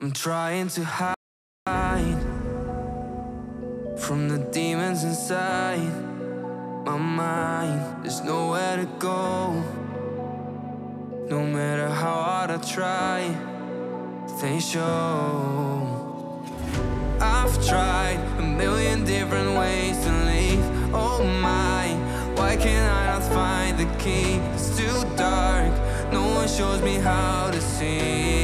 I'm trying to hide from the demons inside my mind. There's nowhere to go, no matter how hard I try. They show. I've tried a million different ways to leave. Oh my, why can't I not find the key? It's too dark, no one shows me how to see.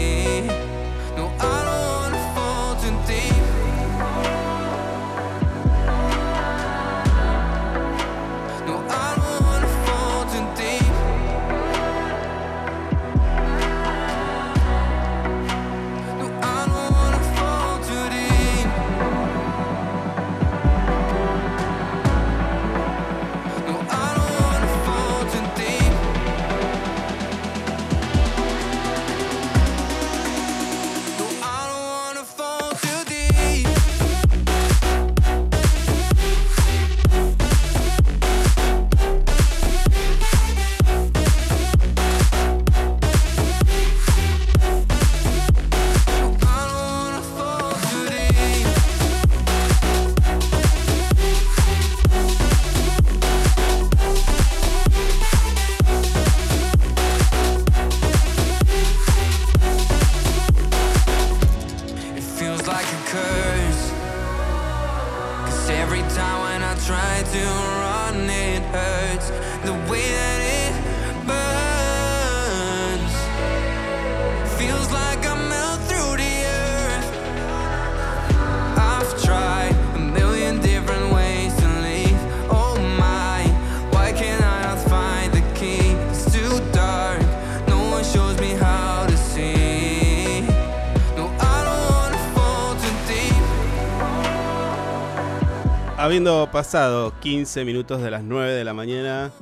Habiendo pasado 15 minutos de las 9 de la mañana,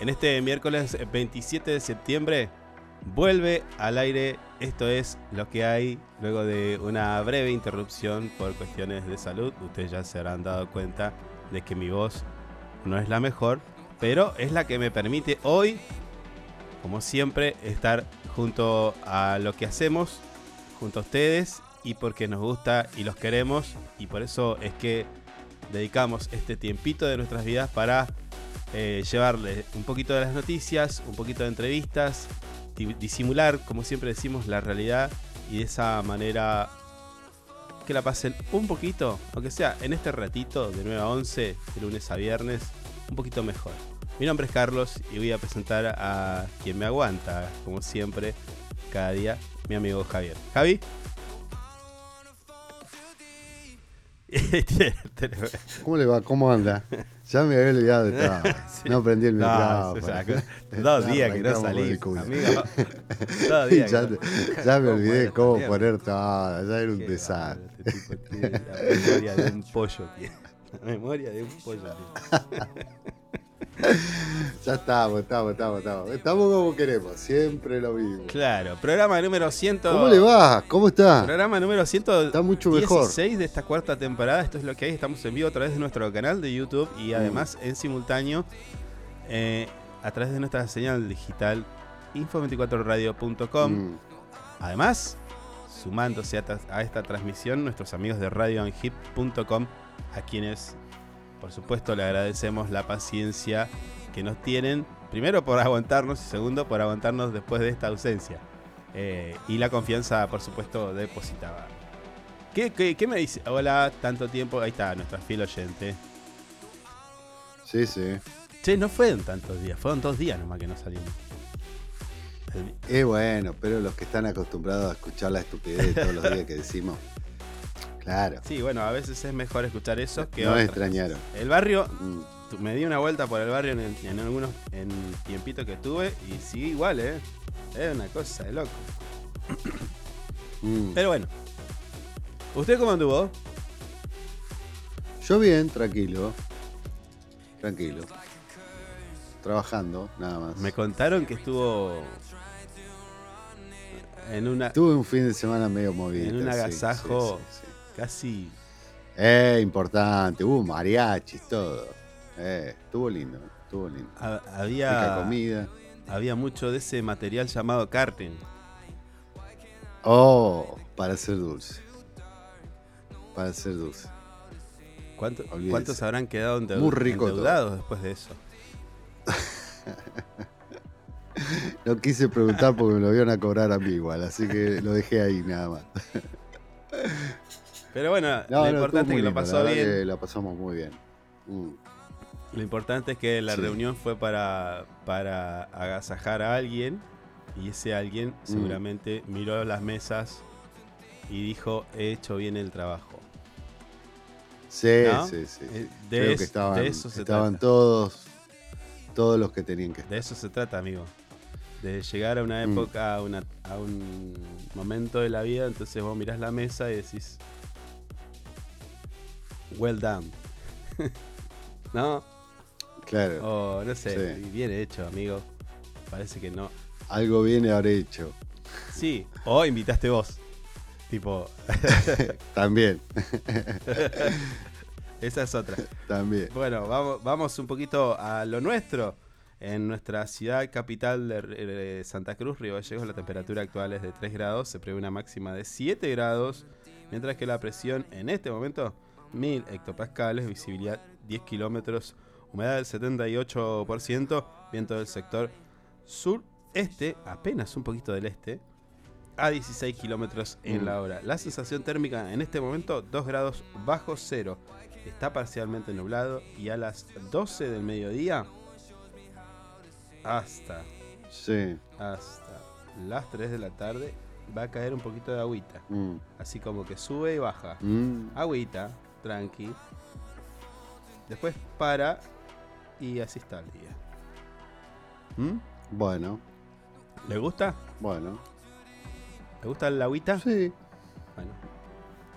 en este miércoles 27 de septiembre, vuelve al aire. Esto es lo que hay luego de una breve interrupción por cuestiones de salud. Ustedes ya se habrán dado cuenta de que mi voz no es la mejor, pero es la que me permite hoy, como siempre, estar junto a lo que hacemos, junto a ustedes y porque nos gusta y los queremos y por eso es que dedicamos este tiempito de nuestras vidas para eh, llevarles un poquito de las noticias, un poquito de entrevistas, di- disimular, como siempre decimos, la realidad y de esa manera que la pasen un poquito, aunque sea en este ratito de 9 a 11, de lunes a viernes, un poquito mejor. Mi nombre es Carlos y voy a presentar a quien me aguanta, como siempre, cada día, mi amigo Javier. Javi. ¿Cómo le va? ¿Cómo anda? Ya me había olvidado de todo. Sí. No prendí el No, micrófono. dos días que no salí. Dos días ya, no- ya me ¿Cómo olvidé cómo también? poner todo. Ya era un desastre. este la memoria de un pollo, tío. La memoria de un pollo, tío. Ya estamos, estamos, estamos, estamos. Estamos como queremos, siempre lo mismo. Claro, programa número 100. ¿Cómo le va? ¿Cómo está? Programa número 116 Está mucho mejor. de esta cuarta temporada. Esto es lo que hay. Estamos en vivo a través de nuestro canal de YouTube y Mm. además en simultáneo eh, a través de nuestra señal digital info24radio.com. Mm, Además, sumándose a, a esta transmisión, nuestros amigos de radioanhip.com, a quienes, por supuesto, le agradecemos la paciencia que nos tienen, primero por aguantarnos y segundo por aguantarnos después de esta ausencia. Eh, y la confianza, por supuesto, depositada. ¿Qué, qué, qué me dice? Hola, tanto tiempo. Ahí está, nuestra fiel oyente. Sí, sí. Che, no fueron tantos días, fueron dos días nomás que no salimos. Es bueno, pero los que están acostumbrados a escuchar la estupidez de todos los días que decimos. Claro. Sí, bueno, a veces es mejor escuchar eso que No me otras. extrañaron. El barrio, Mm, me di una vuelta por el barrio en, el- en algunos en el tiempito que estuve y sí, igual, ¿eh? Es una cosa de loco. mm. Pero bueno. ¿Usted cómo anduvo? Yo bien, tranquilo. Tranquilo. Trabajando, nada más. Me contaron que estuvo en una Tuve un fin de semana medio movido. En un agasajo. sí, sí, sí. Casi Eh, importante. Hubo mariachis, todo. Eh, estuvo lindo, estuvo lindo. ha- Rica había comida. había mucho de ese material llamado karting. Oh, Para ser dulce. Para ser dulce. ¿Cuánto- Olvídese. ¿Cuántos habrán quedado endeu- Muy rico todo. endeudados después de eso? No quise preguntar porque me lo iban a cobrar a mí igual, así que lo dejé ahí nada más. Pero bueno, No, lo no, importante es que lo pasó la bien. que la pasamos muy bien. Mm, Lo importante es que la Sí. reunión fue para, para agasajar a alguien y ese alguien Mm. seguramente miró las mesas y dijo, he hecho bien el trabajo. Sí, ¿No? sí, sí. Eh, De, Creo es- que estaban, de eso se estaban trata. todos, todos los que tenían que estar. De eso se trata, amigo. De llegar a una Mm. época, a, una- a un momento de la vida, entonces vos mirás la mesa y decís, well done. ¿No? Claro, O no sé, Sí. bien hecho, amigo. Parece que no. algo bien habré hecho. Sí, o invitaste vos. Tipo, También, esa es otra. también. Bueno, vamos, vamos un poquito a lo nuestro. En nuestra ciudad capital de Santa Cruz, Río Gallegos, la temperatura actual es de 3 grados, se prevé una máxima de 7 grados, mientras que la presión en este momento, 1000 hectopascales, visibilidad 10 kilómetros, humedad del 78%, viento del sector sureste, apenas un poquito del este, a 16 kilómetros en la hora. La sensación térmica en este momento 2 grados bajo cero. Está parcialmente nublado y a las 12 del mediodía hasta, Sí. hasta las 3 de la tarde va a caer un poquito de agüita. mm, Así como que sube y baja. mm. Agüita, tranqui. Después para y así está el día. ¿Mm? Bueno, ¿Le gusta? bueno. ¿Le gusta el agüita? Sí, Bueno.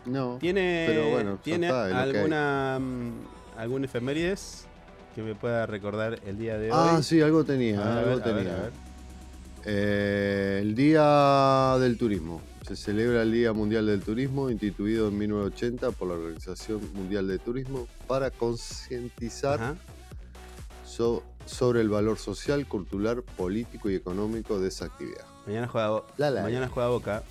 no. ¿Tiene, Pero bueno, ¿tiene está, alguna, mm, algún efemérides que me pueda recordar el día de Ah, hoy? sí, algo tenía, algo ver, a ver, tenía. a. Eh, el Día del Turismo. Se celebra el Día Mundial del Turismo, instituido en 1980 por la Organización Mundial de Turismo, para concientizar so- sobre el valor social, cultural, político y económico de esa actividad. Mañana juega, La, la. mañana juega Boca.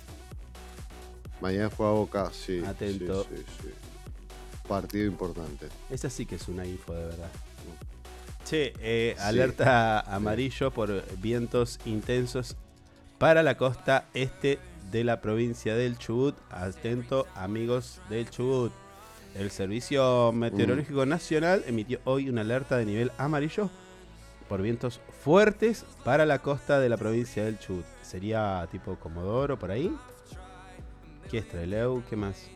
Mañana juega Boca, sí. Atento. sí, sí, sí. Partido importante. Esa sí que es una info de verdad. Che, eh, alerta amarillo por vientos intensos para la costa este de la provincia del Chubut. Atento, amigos del Chubut. El Servicio Meteorológico Mm. Nacional emitió hoy una alerta de nivel amarillo por vientos fuertes para la costa de la provincia del Chubut. ¿Sería tipo Comodoro por ahí? ¿Qué es Trelew? ¿Qué más?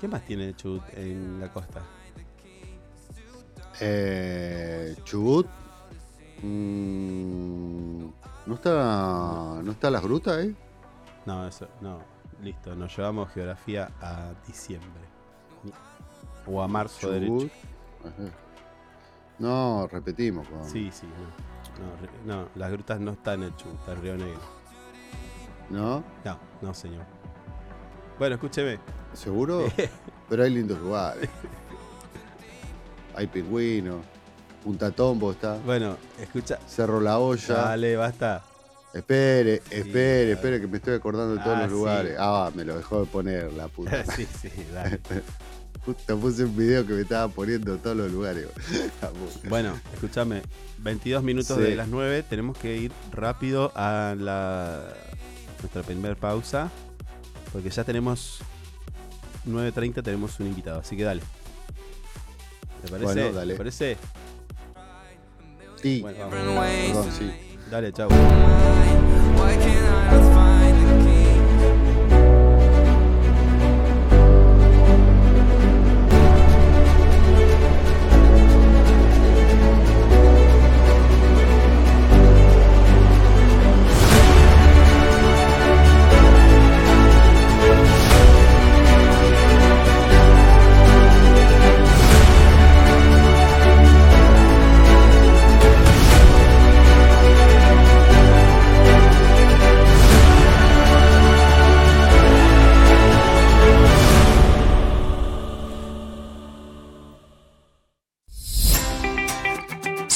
¿Qué más tiene el Chubut en la costa? Eh, Chubut. mm, ¿No está, ¿No está las grutas ahí? No, eso, no. Listo, nos llevamos geografía a diciembre. O a marzo derecho. No, repetimos. Con... Sí, sí, no. No, no, las grutas no están en el Chubut, está en Río Negro. ¿No? No, no, señor. Bueno, escúcheme. ¿Seguro? Pero hay lindos lugares. Hay pingüinos. Punta Tombo está. Bueno, escucha. Cerro La Olla. Dale, basta. Espere, Sí, espere, espere, que me estoy acordando de todos Ah, los sí. lugares. Ah, me lo dejó de poner la puta. sí, sí, dale. Justo puse un video que me estaba poniendo todos los lugares. Bueno, escúchame. 22 minutos Sí. de las 9. Tenemos que ir rápido a la nuestra primera pausa. Porque ya tenemos 9.30, tenemos un invitado. Así que dale. ¿Te parece? Bueno, dale. ¿Te parece? Sí, Bueno, vamos. Different ways perdón, to sí. Dale, chau.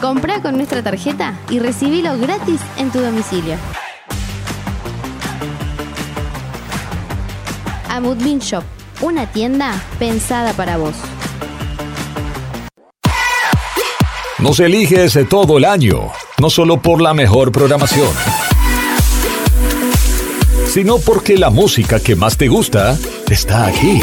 Comprá con nuestra tarjeta y recibilo gratis en tu domicilio. A Moodbean Shop, una tienda pensada para vos. Nos eliges todo el año, no solo por la mejor programación, sino porque la música que más te gusta está aquí.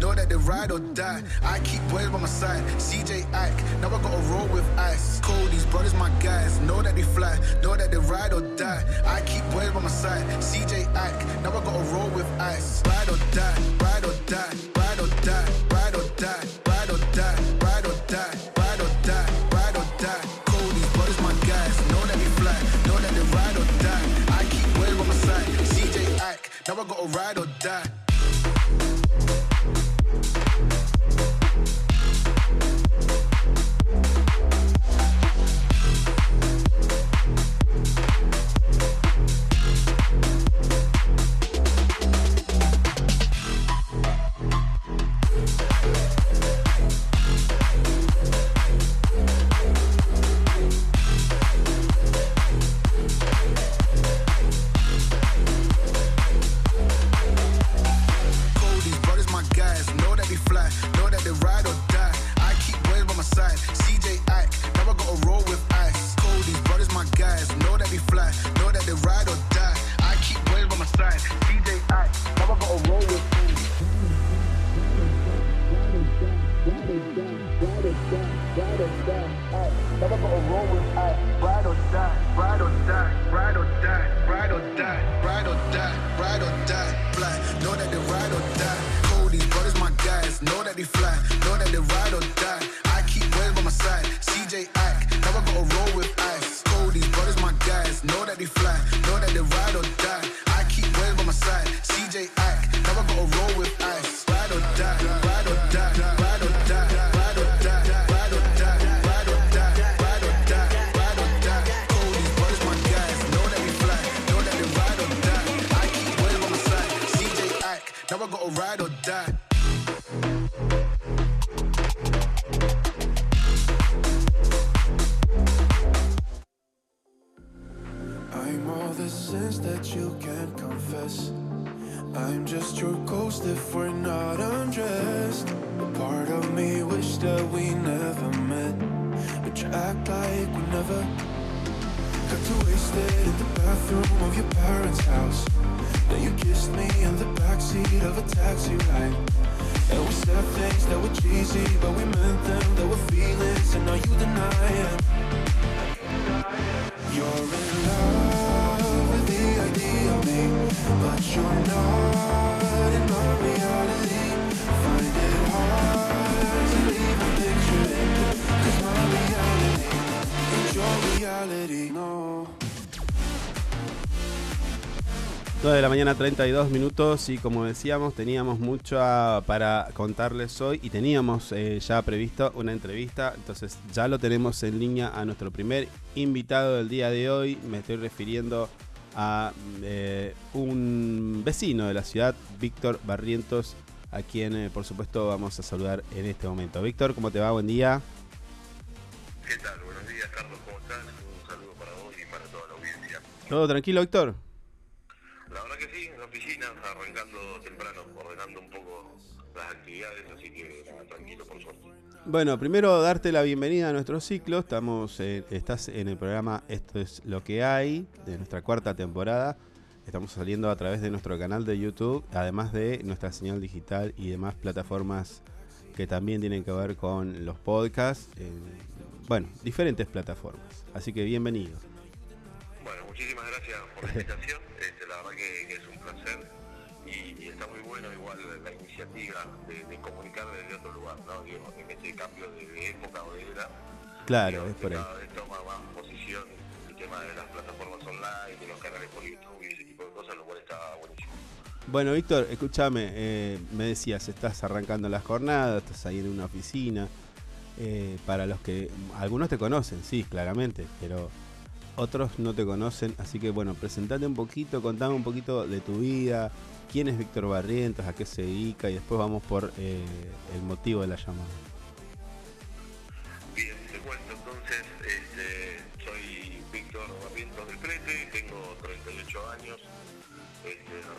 Know that they ride or die. I keep boys by my side, CJ Ike, now I gotta roll with ice. Cold, these brothers my guys, know that they fly, know that they ride or die. I keep boys by my side, CJ Ike, now I gotta roll with ice. Ride or die, ride or die, ride or die, ride or die, ride or die, ride or die, ride or die, ride or die. Cold, these brothers my guys, know that they fly, know that they ride or die. I keep boys by my side, CJ Ike, now I gotta ride or die. Side, CJ Ike, now I gotta roll with ice. These brothers, my guys, know that they fly, know that they ride or die. I keep boys by my side, mañana 32 minutos y como decíamos teníamos mucho para contarles hoy y teníamos eh, ya previsto una entrevista, entonces ya lo tenemos en línea a nuestro primer invitado del día de hoy, me estoy refiriendo a eh, un vecino de la ciudad, Víctor Barrientos, a quien eh, por supuesto vamos a saludar en este momento. Víctor, ¿cómo te va? Buen día. ¿Qué tal? Buenos días, Carlos, ¿cómo estás? Un saludo para vos y para toda la audiencia. ¿Todo tranquilo, Víctor? La verdad que sí, en la oficina, arrancando temprano, ordenando un poco las actividades, así que nada, tranquilo por suerte. Bueno, primero darte la bienvenida a nuestro ciclo. Estamos, en- estás en el programa Esto es lo que hay de nuestra cuarta temporada. Estamos saliendo a través de nuestro canal de YouTube, además de nuestra señal digital y demás plataformas que también tienen que ver con los podcasts. en, bueno, diferentes plataformas. Así que bienvenido. Bueno, muchísimas gracias por la invitación, este, la verdad que, que es un placer y, y está muy bueno igual la iniciativa de, de comunicar desde otro lugar, ¿no? Digo, en cambio de, época o de era. Claro, es por ahí. Cada vez toma más posición el tema de las plataformas online, de los canales por YouTube y ese tipo de cosas, lo cual está buenísimo. Bueno, Víctor, escúchame, eh, me decías, estás arrancando la jornada, estás ahí en una oficina. Eh, para los que algunos te conocen, sí, claramente, pero otros no te conocen, así que bueno, presentate un poquito, contame un poquito de tu vida, quién es Víctor Barrientos, a qué se dedica y después vamos por eh, el motivo de la llamada.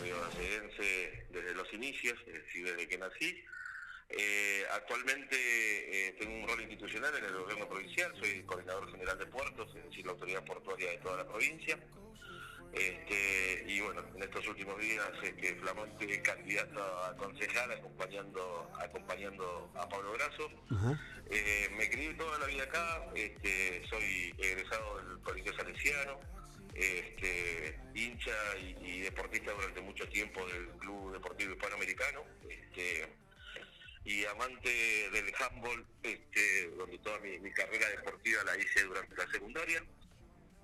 Río desde los inicios, es decir, desde que nací. Eh, actualmente eh, tengo un rol institucional en el gobierno provincial, soy coordinador general de puertos, es decir, la autoridad portuaria de toda la provincia. Este, y bueno, en estos últimos días, este, flamante candidato a concejal acompañando, acompañando a Pablo Grasso. Eh, me crié toda la vida acá, este, soy egresado del Colegio Salesiano, este, hincha y, y deportista durante mucho tiempo del Club Deportivo Hispanoamericano. Este, y amante del handball, este, donde toda mi, mi carrera deportiva la hice durante la secundaria,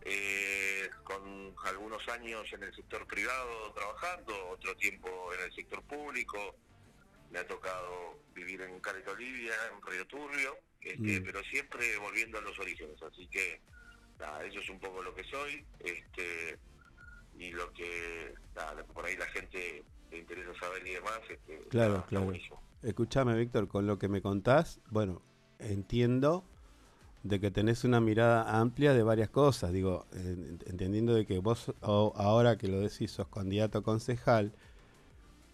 eh, con algunos años en el sector privado trabajando, otro tiempo en el sector público, me ha tocado vivir en Caleta Olivia, en Río Turbio, este, pero siempre volviendo a los orígenes, así que nada, eso es un poco lo que soy, este, y lo que nada, por ahí la gente le interesa saber y demás, este, Claro, nada, claro. Escúchame, Víctor, con lo que me contás, bueno, entiendo de que tenés una mirada amplia de varias cosas. Digo, en- entendiendo de que vos, ahora que lo decís, sos candidato a concejal,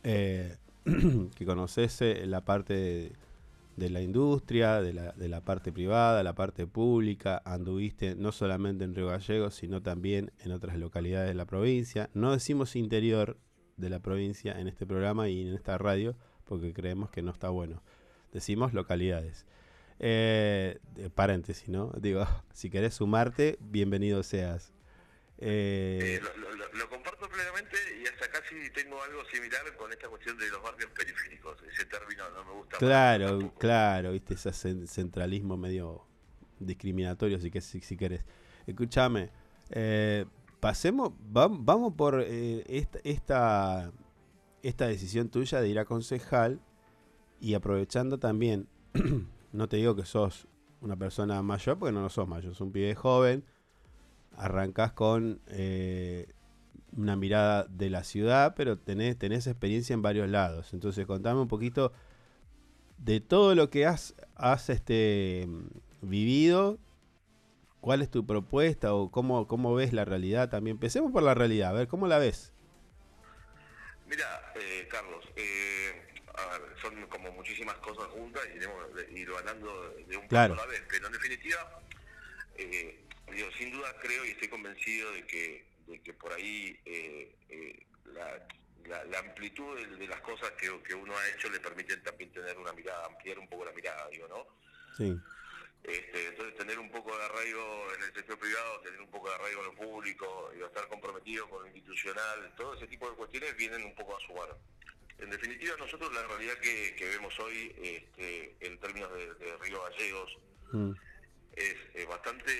eh, que conoces eh, la parte de, de la industria, de la, de la parte privada, la parte pública, anduviste no solamente en Río Gallegos, sino también en otras localidades de la provincia. No decimos interior de la provincia en este programa y en esta radio, porque creemos que no está bueno. Decimos localidades. Eh, paréntesis, ¿no? Digo, si querés sumarte, bienvenido seas. Eh, Eh, lo comparto plenamente y hasta casi tengo algo similar con esta cuestión de los barrios periféricos. Ese término no me gusta. claro, claro, viste, ese cen- centralismo medio discriminatorio, si, que, si, si querés. Escúchame, eh, pasemos, vam- vamos por eh, esta, esta, esta decisión tuya de ir a concejal y aprovechando también, no te digo que sos una persona mayor, porque no lo sos mayor, sos un pibe joven, arrancás con eh, una mirada de la ciudad, pero tenés, tenés experiencia en varios lados. Entonces, contame un poquito de todo lo que has, has este, vivido. ¿Cuál es tu propuesta o cómo, cómo ves la realidad también? Empecemos por la realidad, a ver, ¿cómo la ves? Mira, eh, Carlos, eh, a ver, son como muchísimas cosas juntas y tenemos que ir ganando de un Claro. paso a la vez, pero en definitiva, eh, digo, sin duda creo y estoy convencido de que, de que por ahí eh, eh, la, la- la amplitud de, de las cosas que, que uno ha hecho le permiten también tener una mirada, ampliar un poco la mirada, digo, ¿no? Sí. Este, entonces tener un poco de arraigo en el sector privado, tener un poco de arraigo en lo público, y estar comprometido con lo institucional, todo ese tipo de cuestiones vienen un poco a sumar. En definitiva, nosotros la realidad que, que vemos hoy este, en términos de, de Río Gallegos Mm, es eh, bastante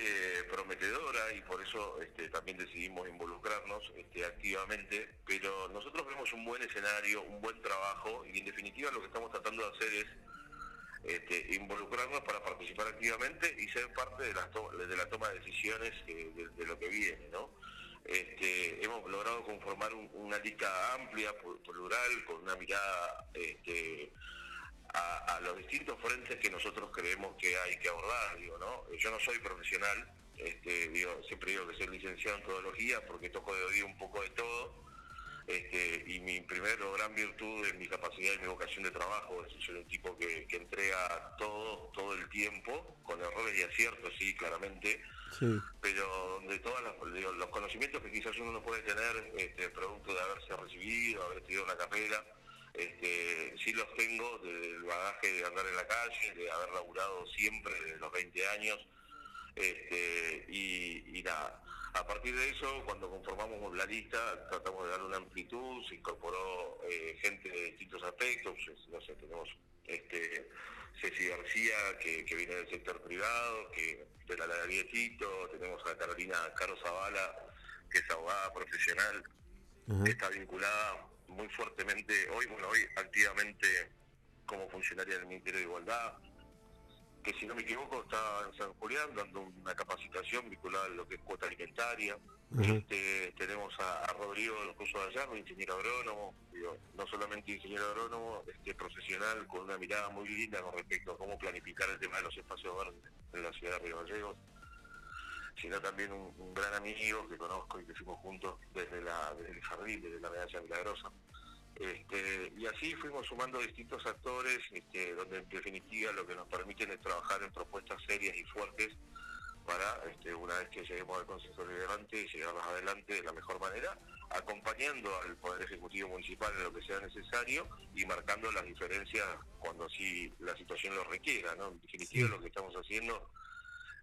prometedora y por eso este, también decidimos involucrarnos este, activamente, pero nosotros vemos un buen escenario, un buen trabajo y en definitiva lo que estamos tratando de hacer es este, involucrarnos para participar activamente y ser parte de, las to- de la toma de decisiones eh, de, lo que viene, ¿no? Este, hemos logrado conformar un- una lista amplia, plural, con una mirada este, a, a los distintos frentes que nosotros creemos que hay que abordar, digo, ¿no? Yo no soy profesional, este, digo, siempre digo que soy licenciado en todología porque toco de oído un poco de todo, este, y mi primer gran virtud es mi capacidad y mi vocación de trabajo, es soy un tipo que, que entrega todo, todo el tiempo, con errores y aciertos, sí, claramente, sí. pero donde todos los, los conocimientos que quizás uno no puede tener, este, producto de haberse recibido, haber estudiado una carrera, este, sí los tengo del bagaje de andar en la calle, de haber laburado siempre desde los 20 años, este, y, y nada. A partir de eso, cuando conformamos la lista, tratamos de dar una amplitud, se incorporó eh, gente de distintos aspectos, no sé, tenemos este, Ceci García, que, que viene del sector privado, que de la heladería Tito, tenemos a Carolina Caro Zavala, que es abogada profesional, que está vinculada muy fuertemente, hoy, bueno, hoy activamente como funcionaria del Ministerio de Igualdad. que si no me equivoco está en San Julián dando una capacitación vinculada a lo que es cuota alimentaria. Este, tenemos a, a Rodrigo del curso de Gallardo, ingeniero agrónomo, digo, no solamente ingeniero agrónomo, este, profesional con una mirada muy linda con respecto a cómo planificar el tema de los espacios verdes en la ciudad de Río Gallegos, sino también un, un gran amigo que conozco y que fuimos juntos desde, la, desde el jardín, desde la medalla milagrosa. Este, y así fuimos sumando distintos actores, este, donde en definitiva lo que nos permiten es trabajar en propuestas serias y fuertes para, este, una vez que lleguemos al Consejo Liberante, llegarlas adelante de la mejor manera, acompañando al Poder Ejecutivo Municipal en lo que sea necesario y marcando las diferencias cuando así la situación lo requiera. ¿no? En definitiva, lo que estamos haciendo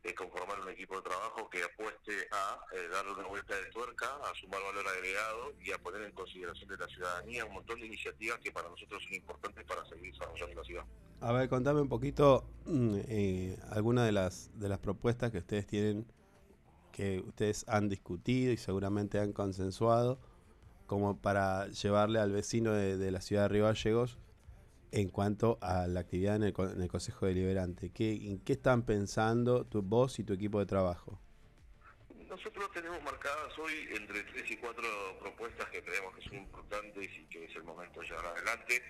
es conformar un equipo de trabajo que apueste a eh, darle una vuelta de tuerca, a sumar valor agregado y a poner en consideración de la ciudadanía un montón de iniciativas que para nosotros son importantes para seguir desarrollando la ciudad. A ver, contame un poquito mm, eh, algunas de las, de las propuestas que ustedes tienen, que ustedes han discutido y seguramente han consensuado, como para llevarle al vecino de, de la ciudad de Río Gallegos en cuanto a la actividad en el, en el Consejo Deliberante. ¿Qué, ¿En qué están pensando tu, vos y tu equipo de trabajo? Nosotros tenemos marcadas hoy entre tres y cuatro propuestas que creemos que son importantes y que es el momento de llevar adelante.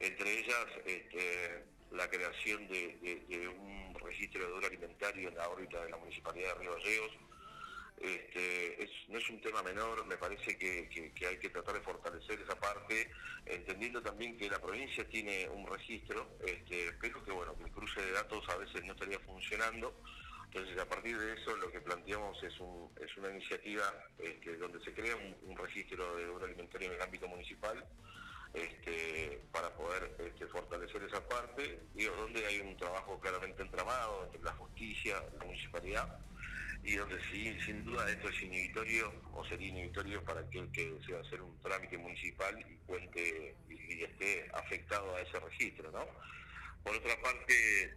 Entre ellas, este, la creación de un registro de deuda alimentario en la órbita de la Municipalidad de Río Gallegos. Este, es- no es un tema menor, me parece que, hay que tratar de fortalecer esa parte, entendiendo también que la provincia tiene un registro, este, pero que bueno, que el cruce de datos a veces no estaría funcionando. Entonces, a partir de eso, lo que planteamos es, un- es una iniciativa este, donde se crea un, registro de deuda alimentaria en el ámbito municipal este, para poder fortalecer esa parte, digo, donde hay un trabajo claramente entramado entre la justicia, la municipalidad, y donde sí, sin duda esto es inhibitorio o sería inhibitorio para aquel que desea hacer un trámite municipal y cuente y, y esté afectado a ese registro, ¿no? Por otra parte,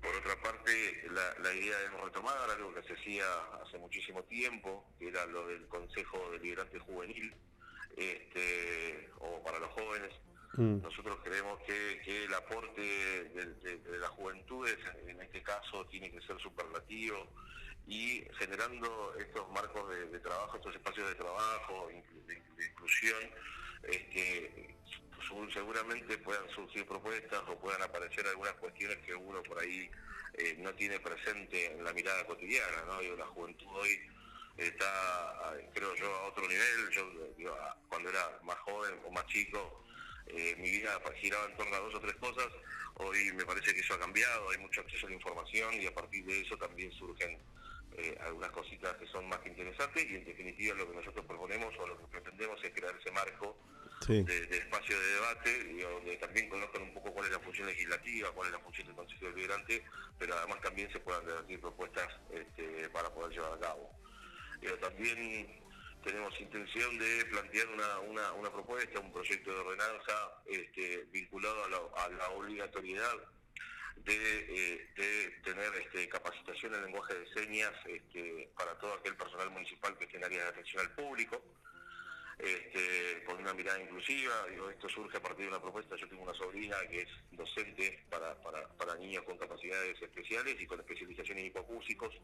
por otra parte, la, la idea de retomar algo que se hacía hace muchísimo tiempo, que era lo del Consejo Deliberante Juvenil, este, o para los jóvenes. Nosotros creemos que, que el aporte de, de- de las juventudes, en este caso, tiene que ser superlativo y generando estos marcos de, trabajo, estos espacios de trabajo, de, de inclusión, este, seguramente puedan surgir propuestas o puedan aparecer algunas cuestiones que uno por ahí eh, no tiene presente en la mirada cotidiana, ¿no? Digo, la juventud hoy está, creo yo, a otro nivel. Yo digo, cuando era más joven o más chico, eh, mi vida giraba en torno a dos o tres cosas. Hoy me parece que eso ha cambiado, hay mucho acceso a la información y a partir de eso también surgen eh, algunas cositas que son más que interesantes y en definitiva lo que nosotros proponemos o lo que pretendemos es crear ese marco Sí. de, de espacio de debate, y donde también conozcan un poco cuál es la función legislativa, cuál es la función del Consejo Deliberante, pero además también se puedan debatir propuestas este, para poder llevar a cabo. Pero también tenemos intención de plantear una, una, una propuesta, un proyecto de ordenanza este, vinculado a la, a la obligatoriedad de, eh, de tener este, capacitación en lenguaje de señas este, para todo aquel personal municipal que esté en área de atención al público este, con una mirada inclusiva. Digo, esto surge a partir de una propuesta. Yo tengo una sobrina que es docente para, para, niños con capacidades especiales y con especialización en hipoacúsicos.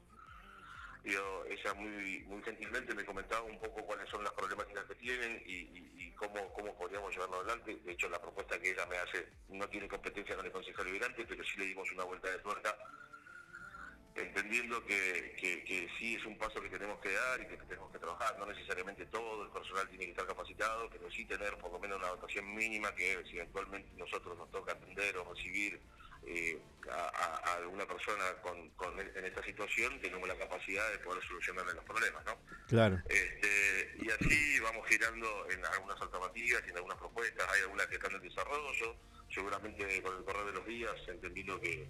Digo, ella muy, muy gentilmente me comentaba un poco cuáles son las problemáticas que tienen y, cómo, cómo podríamos llevarlo adelante. De hecho, la propuesta que ella me hace no tiene competencia con el Consejo Liberante, pero sí le dimos una vuelta de tuerca entendiendo que, que- que sí es un paso que tenemos que dar y que tenemos que trabajar. No necesariamente todo el personal tiene que estar capacitado, pero sí tener por lo menos una dotación mínima que si eventualmente nosotros nos toca atender o recibir eh, a, alguna persona con, con- en esta situación, tenemos la capacidad de poder solucionarle los problemas, ¿no? Claro. Este, y así vamos girando en algunas alternativas en algunas propuestas, hay algunas que están en desarrollo, seguramente con el correr de los días, entendiendo que,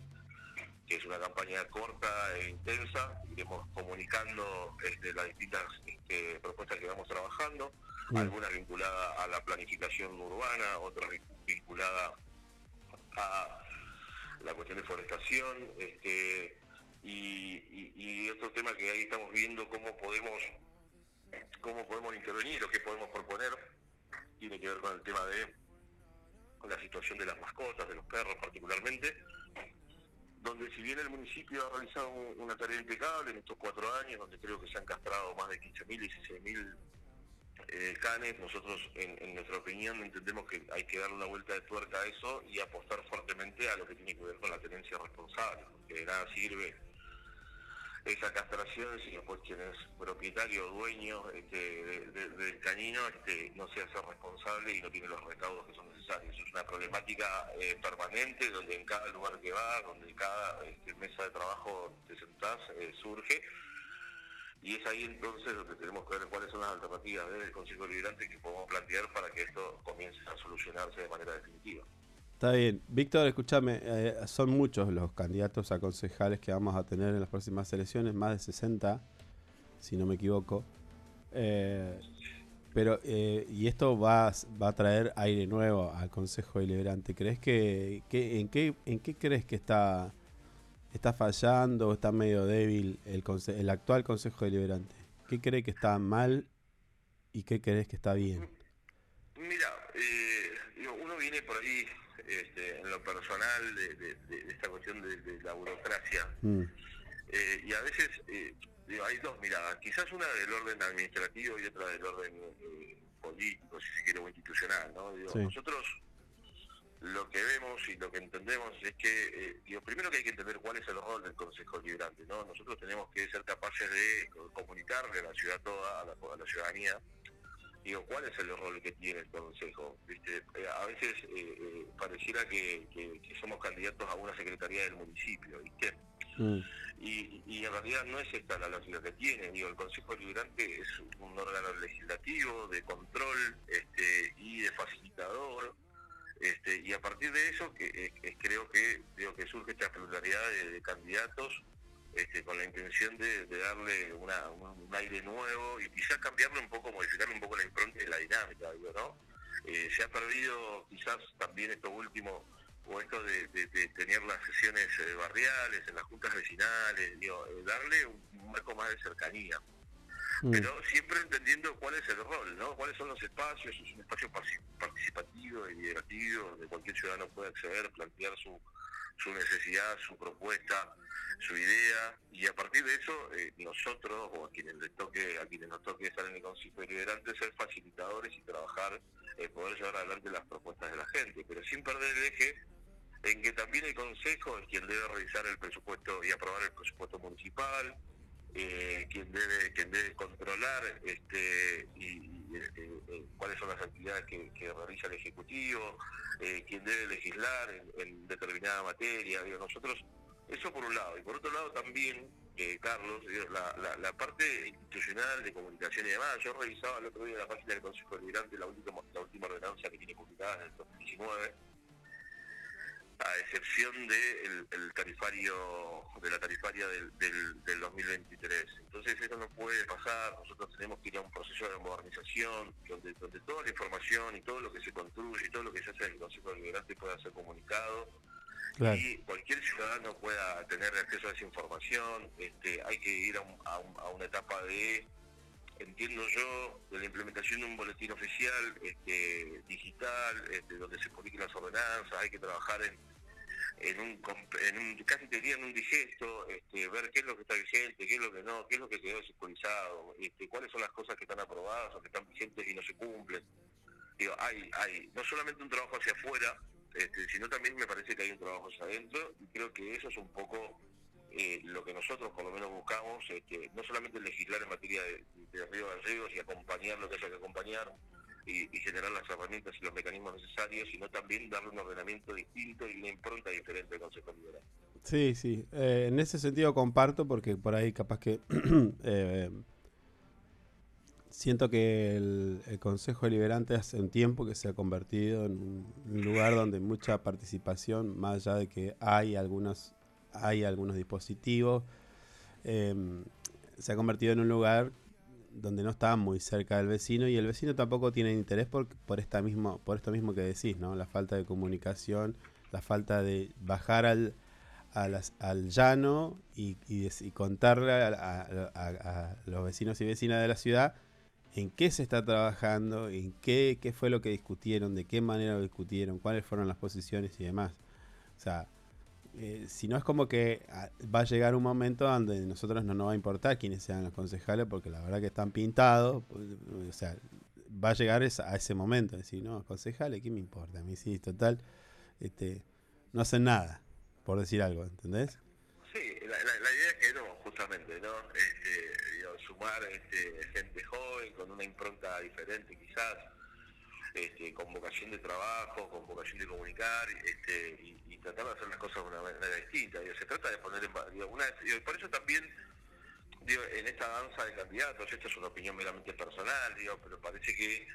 que es una campaña corta e intensa, iremos comunicando este, las distintas este, propuestas que vamos trabajando, Mm. algunas vinculadas a la planificación urbana, otras vin- vinculadas a la cuestión de forestación, este, y, y, y otro tema que ahí estamos viendo cómo podemos cómo podemos intervenir o qué podemos proponer tiene que ver con el tema de la situación de las mascotas, de los perros particularmente, donde si bien el municipio ha realizado un- una tarea impecable en estos cuatro años, donde creo que se han castrado más de 15.000, 16.000 canes, nosotros en, nuestra opinión entendemos que hay que darle una vuelta de tuerca a eso y apostar fuertemente a lo que tiene que ver con la tenencia responsable, porque de nada sirve esa castración si después quien es propietario o dueño este, de- de- del canino este, no se hace responsable y no tiene los recaudos que son necesarios. Es una problemática eh, permanente donde en cada lugar que va, donde en cada este, mesa de trabajo te sentás, eh, surge. Y es ahí entonces donde tenemos que ver cuáles son las alternativas desde el Consejo Liberante que podemos plantear para que esto comience a solucionarse de manera definitiva. Está bien. Víctor, escúchame, eh, son muchos los candidatos a concejales que vamos a tener en las próximas elecciones, más de 60, si no me equivoco. Eh, pero, eh, y esto va, va a traer aire nuevo al Consejo Deliberante. ¿Crees que, que- en, qué, en qué crees que está, está fallando o está medio débil el, el actual Consejo Deliberante? ¿Qué crees que está mal y qué crees que está bien? Mira, eh, digo, uno viene por ahí este, en lo personal de, de- de- de esta cuestión de, de la burocracia Mm, eh, y a veces eh, digo, hay dos miradas, quizás una del orden administrativo y otra del orden eh, político, si se quiere, o institucional. ¿no? Digo, Sí. Nosotros lo que vemos y lo que entendemos es que, eh, digo, primero que hay que entender cuál es el rol del Consejo Liberante. ¿no? Nosotros tenemos que ser capaces de comunicarle a la ciudad toda, a la, a la ciudadanía, digo, ¿cuál es el rol que tiene el Consejo? ¿Viste? Eh, a veces eh, eh, pareciera que, que- que somos candidatos a una secretaría del municipio, ¿viste? mm, Y, y en realidad no es esta la lógica que tiene. Digo, el Consejo Liberante es un órgano legislativo de control este, y de facilitador. Este, y a partir de eso que, eh, eh, creo que digo que surge esta pluralidad de, candidatos este, con la intención de, de darle una, un, aire nuevo y quizás cambiarle un poco, modificarle un poco la impronta y la dinámica, digo, ¿no? Eh, se ha perdido quizás también esto último o esto de, tener las sesiones barriales, en las juntas vecinales, digo, darle un, un marco más de cercanía. Mm. Pero siempre entendiendo cuál es el rol, ¿no? Cuáles son los espacios, es un espacio participativo y liberativo donde cualquier ciudadano puede acceder, plantear su, su necesidad, su propuesta, su idea, y a partir de eso eh, nosotros, o a quienes les toque, a quienes nos toque estar en el Consejo Deliberante, ser facilitadores y trabajar, eh, poder llevar adelante las propuestas de la gente, pero sin perder el eje en que también el Consejo es quien debe revisar el presupuesto y aprobar el presupuesto municipal, eh, quien debe quien debe controlar este y, y, eh, eh, cuáles son las actividades que, que realiza el ejecutivo eh, quien debe legislar en, determinada materia digo nosotros eso por un lado y por otro lado también eh, Carlos la, parte institucional de comunicación y demás yo revisaba el otro día la página del Consejo Deliberante la última la última ordenanza que tiene publicada en el 2019 a excepción de el, el tarifario de la tarifaria del, del, del 2023. Entonces eso no puede pasar, nosotros tenemos que ir a un proceso de modernización donde, donde toda la información y todo lo que se construye y todo lo que se hace en el Consejo Deliberante pueda ser comunicado Claro. y cualquier ciudadano pueda tener acceso a esa información. Este, hay que ir a, un- a un- a una etapa de entiendo yo, de la implementación de un boletín oficial este, digital, este, donde se publiquen las ordenanzas, hay que trabajar en, en un, en un casi te diría en un digesto, este, ver qué es lo que está vigente, qué es lo que no, qué es lo que quedó desactualizado, este, cuáles son las cosas que están aprobadas o que están vigentes y no se cumplen. Digo, hay, hay no solamente un trabajo hacia afuera, este, sino también me parece que hay un trabajo hacia adentro y creo que eso es un poco eh, lo que nosotros por lo menos buscamos, este, no solamente legislar en materia de, de Río Gallegos y acompañar lo que haya que acompañar y, generar las herramientas y los mecanismos necesarios, sino también darle un ordenamiento distinto y una impronta diferente al Consejo Liberal. Sí, sí. Eh, en ese sentido comparto porque por ahí capaz que eh, siento que el, el Consejo Deliberante hace un tiempo que se ha convertido en un, lugar donde mucha participación, más allá de que hay algunos, hay algunos dispositivos, eh, se ha convertido en un lugar donde no está muy cerca del vecino y el vecino tampoco tiene interés por, por, esta mismo, por esto mismo que decís, ¿no? La falta de comunicación, la falta de bajar al, al llano y, contarle a- a los vecinos y vecinas de la ciudad en qué se está trabajando, en qué, qué fue lo que discutieron, de qué manera lo discutieron, cuáles fueron las posiciones y demás. O sea, eh, si no es como que ah, va a llegar un momento donde nosotros no nos va a importar quiénes sean los concejales, porque la verdad que están pintados, pues, o sea, va a llegar esa- a ese momento, decir, no, concejales, ¿qué me importa? A mí sí, total, este, no hacen nada, por decir algo, ¿entendés? Sí, la, la- la idea es que no, justamente, ¿no? Este, sumar este, gente joven con una impronta diferente quizás, este, con vocación de trabajo, con vocación de comunicar, este, y tratar de hacer las cosas de una manera distinta. Digo, se trata de poner en digo, una, digo, por eso también digo, en esta danza de candidatos, esta es una opinión meramente personal, digo, pero parece que,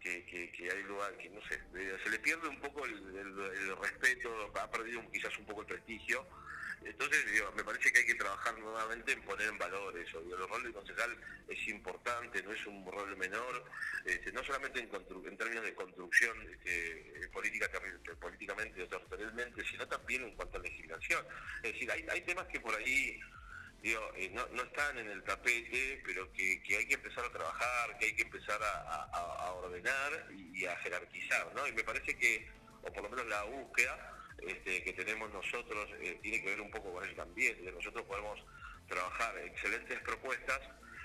que, que- que hay lugar, que no sé, se le pierde un poco el, respeto, ha perdido quizás un poco el prestigio. Entonces, digo, me parece que hay que trabajar nuevamente en poner en valor eso. Digo, el rol del concejal es importante, no es un rol menor, este, no solamente en, en términos de construcción este, eh, política políticamente o territorialmente, sino también en cuanto a legislación. Es decir, hay, hay temas que por ahí digo, eh, no, no están en el tapete, pero que, hay que empezar a trabajar, que hay que empezar a ordenar y, y a jerarquizar, ¿no? Y me parece que, o por lo menos la búsqueda este, que tenemos nosotros, eh, tiene que ver un poco con eso también, nosotros podemos trabajar excelentes propuestas,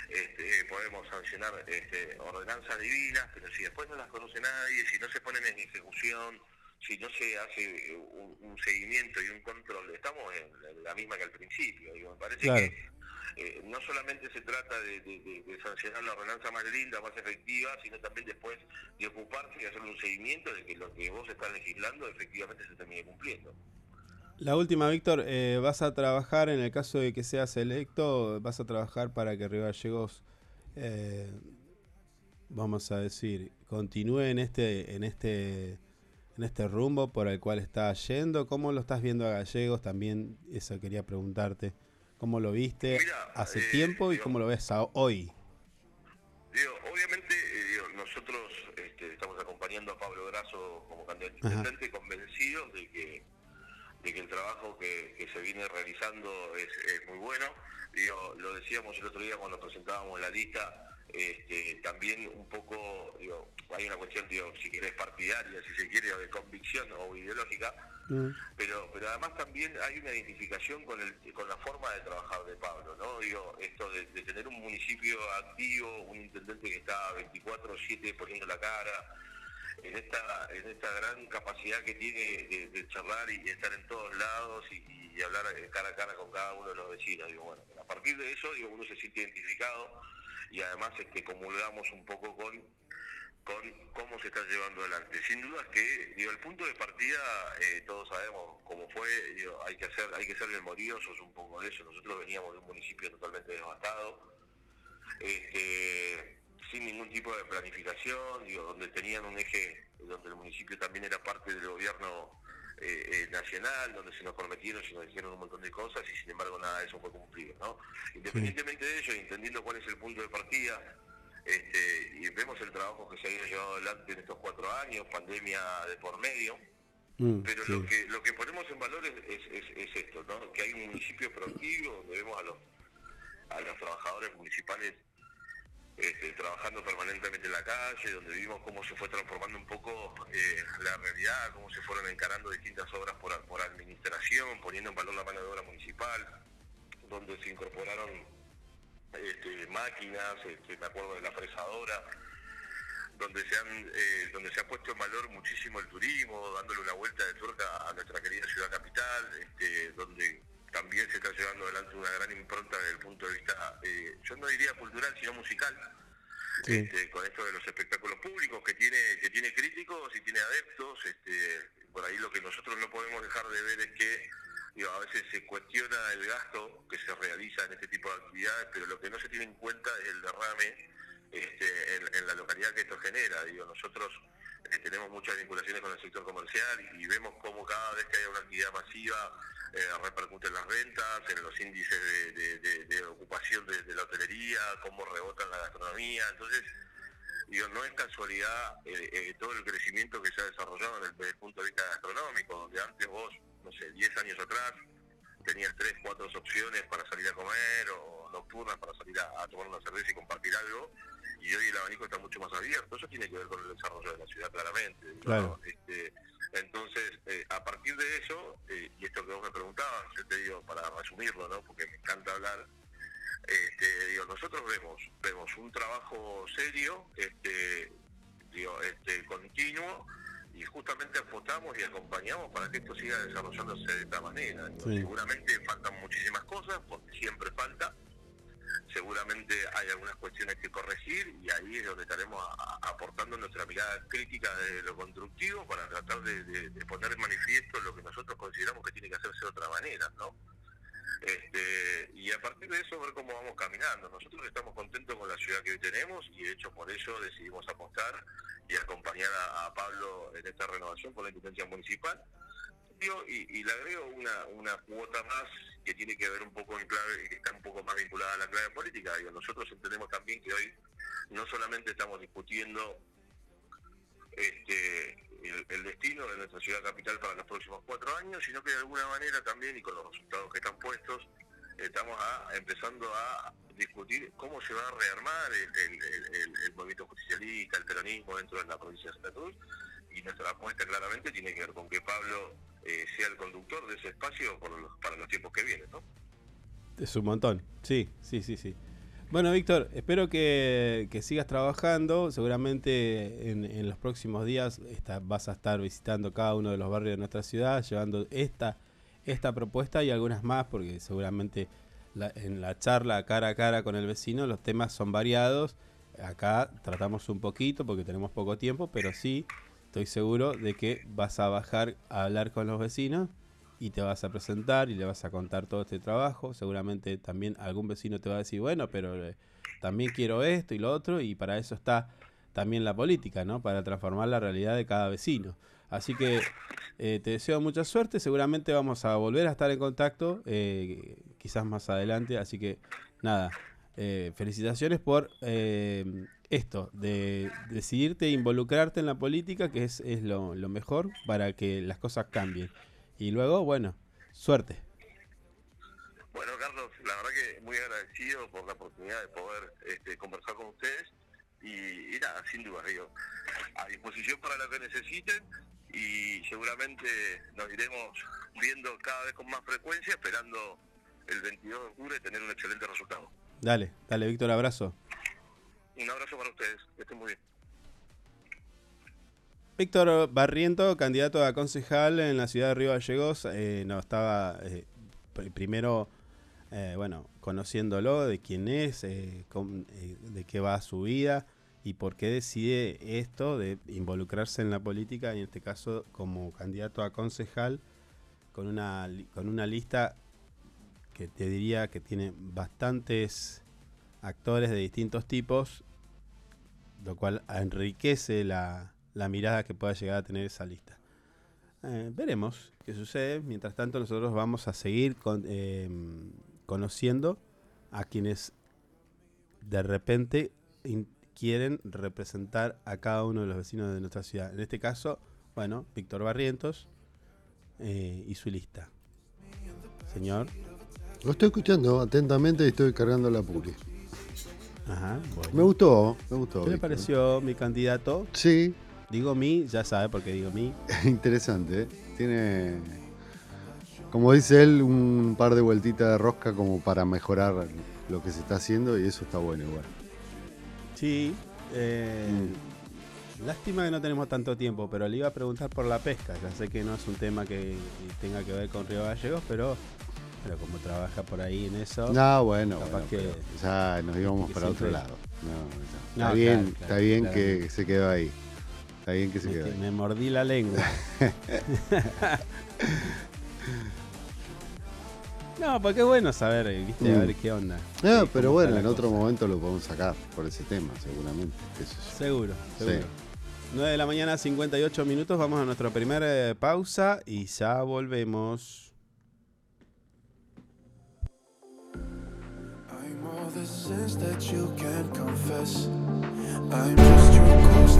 este, podemos sancionar este, ordenanzas divinas, pero si después no las conoce nadie, si no se ponen en ejecución, si no se hace eh, un, un seguimiento y un control, estamos en, en la misma que al principio. Digo, me parece Claro. que eh, no solamente se trata de, sancionar la ordenanza más linda, más efectiva, sino también después de ocuparse y hacer un seguimiento de que lo que vos estás legislando efectivamente se termine cumpliendo. La última, Víctor, eh, vas a trabajar, en el caso de que seas electo, vas a trabajar para que Río Gallegos, eh, vamos a decir, continúe en este, en este, en este rumbo por el cual está yendo. ¿Cómo lo estás viendo a Gallegos? También eso quería preguntarte. ¿Cómo lo viste hace eh, tiempo y cómo lo ves a- hoy? Digo, obviamente, eh, digo, nosotros este, estamos acompañando a Pablo Grasso como candidato intendente, convencidos de que, de que el trabajo que, que se viene realizando es, es muy bueno. Digo, lo decíamos el otro día cuando presentábamos la lista, este, también un poco, digo, hay una cuestión, digo, si querés partidaria, si se quiere, de convicción o ideológica, pero pero además también hay una identificación con el con la forma de trabajar de Pablo no digo esto de, de tener un municipio activo un intendente que está 24/7 poniendo la cara en esta en esta gran capacidad que tiene de, de charlar y estar en todos lados y, y hablar eh, cara a cara con cada uno de los vecinos digo bueno a partir de eso digo uno se siente identificado y además este comulgamos un poco con con cómo se está llevando adelante. Sin duda que digo, el punto de partida, eh, todos sabemos cómo fue, digo, hay que hacer, hay que ser memoriosos un poco de eso. Nosotros veníamos de un municipio totalmente devastado, este, sin ningún tipo de planificación, digo, donde tenían un eje, donde el municipio también era parte del gobierno eh, eh, nacional, donde se nos prometieron, se nos dijeron un montón de cosas y sin embargo nada de eso fue cumplido, ¿no? Independientemente de ello, entendiendo cuál es el punto de partida, este, y vemos el trabajo que se ha ido llevado adelante en estos cuatro años, pandemia de por medio, Mm, pero lo que lo que ponemos en valor es, es, es- es esto, ¿no? que hay un municipio proactivo donde vemos a los a los trabajadores municipales este, trabajando permanentemente en la calle, donde vimos cómo se fue transformando un poco eh, la realidad, cómo se fueron encarando distintas obras por, por administración, poniendo en valor la mano de obra municipal, donde se incorporaron este, máquinas, este, me acuerdo de la fresadora, donde se han eh, donde se ha puesto en valor muchísimo el turismo, dándole una vuelta de tuerca a nuestra querida ciudad capital, este, donde también se está llevando adelante una gran impronta desde el punto de vista, eh, yo no diría cultural, sino musical, este, con esto de los espectáculos públicos, que tiene que tiene críticos y tiene adeptos. Este, por ahí lo que nosotros no podemos dejar de ver es que digo, a veces se cuestiona el gasto que se realiza en este tipo de actividades, pero lo que no se tiene en cuenta es el derrame este, en, la localidad que esto genera. Digo, nosotros eh, tenemos muchas vinculaciones con el sector comercial y, vemos cómo cada vez que hay una actividad masiva eh, repercute en las ventas, en los índices de, ocupación de, la hotelería, cómo rebota en la gastronomía. Entonces, digo, no es casualidad eh, eh, todo el crecimiento que se ha desarrollado desde el punto de vista gastronómico, donde antes vos, no sé, 10 años atrás, tenías tres, cuatro opciones para salir a comer o nocturnas para salir a, a tomar una cerveza y compartir algo, y hoy el abanico está mucho más abierto. Eso tiene que ver con el desarrollo de la ciudad, claramente. ¿no? Claro. Este, Entonces, eh, a partir de eso, eh, y esto que vos me preguntabas, yo te digo, para resumirlo, ¿no? porque me encanta hablar, este, digo, nosotros vemos, vemos un trabajo serio, este, digo, este, continuo, y justamente apostamos y acompañamos para que esto siga desarrollándose de esta manera. Sí. Seguramente faltan muchísimas cosas, porque siempre falta, seguramente hay algunas cuestiones que corregir y ahí es donde estaremos a- a- aportando nuestra mirada crítica de lo constructivo para tratar de, de- de poner en manifiesto lo que nosotros consideramos que tiene que hacerse de otra manera, ¿no? Este, a partir de eso ver cómo vamos caminando. Nosotros estamos contentos con la ciudad que hoy tenemos y de hecho por eso decidimos apostar y acompañar a, Pablo en esta renovación por la intendencia municipal. Y, le agrego una, una cuota más que tiene que ver un poco en clave, que está un poco más vinculada a la clave política. Digo, nosotros entendemos también que hoy no solamente estamos discutiendo este, el destino de nuestra ciudad capital para los próximos cuatro años, sino que de alguna manera también, y con los resultados que están puestos, estamos a- empezando a discutir cómo se va a rearmar el, movimiento justicialista, el peronismo dentro de la provincia de Santa y nuestra apuesta claramente tiene que ver con que Pablo eh, sea el conductor de ese espacio por los- para los tiempos que vienen, ¿no? Es un montón. Sí, sí, sí, sí. Bueno, Víctor, espero que, sigas trabajando. Seguramente en, en los próximos días vas a estar visitando cada uno de los barrios de nuestra ciudad, llevando esta, esta propuesta y algunas más, porque seguramente la- en la charla cara a cara con el vecino los temas son variados. Acá tratamos un poquito porque tenemos poco tiempo, pero sí estoy seguro de que vas a bajar a hablar con los vecinos y te vas a presentar y le vas a contar todo este trabajo. Seguramente también algún vecino te va a decir, bueno, pero eh, también quiero esto y lo otro, y para eso está también la política, ¿no? Para transformar la realidad de cada vecino. Así que eh, te deseo mucha suerte, seguramente vamos a volver a estar en contacto, eh, quizás más adelante, así que nada, eh, felicitaciones por eh, esto, de decidirte involucrarte en la política, que es, es lo, lo mejor para que las cosas cambien. Y luego, bueno, suerte. Bueno, Carlos, la verdad que muy agradecido por la oportunidad de poder este, conversar con ustedes y, y nada, sin duda, digo, a disposición para lo que necesiten y seguramente nos iremos viendo cada vez con más frecuencia, esperando el 22 de octubre tener un excelente resultado. Dale, dale, Víctor, abrazo. Un abrazo para ustedes, que estén muy bien. Víctor Barriento, candidato a concejal en la ciudad de Río Gallegos, eh, no estaba eh, pr- primero, eh, bueno, conociéndolo, de quién es, eh, con- eh, de qué va su vida y por qué decide esto de involucrarse en la política y en este caso como candidato a concejal con una, con una lista que te diría que tiene bastantes actores de distintos tipos, lo cual enriquece la, la mirada que pueda llegar a tener esa lista. Eh, veremos qué sucede. Mientras tanto, nosotros vamos a seguir con- eh, conociendo a quienes de repente quieren representar a cada uno de los vecinos de nuestra ciudad. En este caso, bueno, Víctor Barrientos eh, y su lista. Señor. Lo estoy escuchando atentamente y estoy cargando la puli. Ajá, bueno. Me gustó, me gustó. ¿Qué le pareció mi candidato? Sí. Digo mi, ya sabe por qué digo mi. Interesante. ¿eh? Tiene, como dice él, un par de vueltitas de rosca como para mejorar lo que se está haciendo y eso está bueno igual. Sí. eh, Lástima que no tenemos tanto tiempo, pero le iba a preguntar por la pesca. Ya sé que no es un tema que tenga que ver con Río Gallegos, pero, pero como trabaja por ahí en eso. No, bueno, capaz bueno, que, pero ya nos íbamos para otro lado. No, ya. No, está bien, claro, está claro, bien claro. que se quedó ahí. Está bien que se me, quedó ahí. me mordí la lengua. no, porque es bueno saber, eh, ¿viste? A Mm. ver qué onda. No, Sí, pero bueno, en otro cosa. momento lo podemos sacar por ese tema, seguramente. yo. Seguro, Sí. seguro. 9 de la mañana, 58 minutos. Vamos a nuestra primera pausa y ya volvemos. I'm all the sins that you can't confess. I'm just your ghost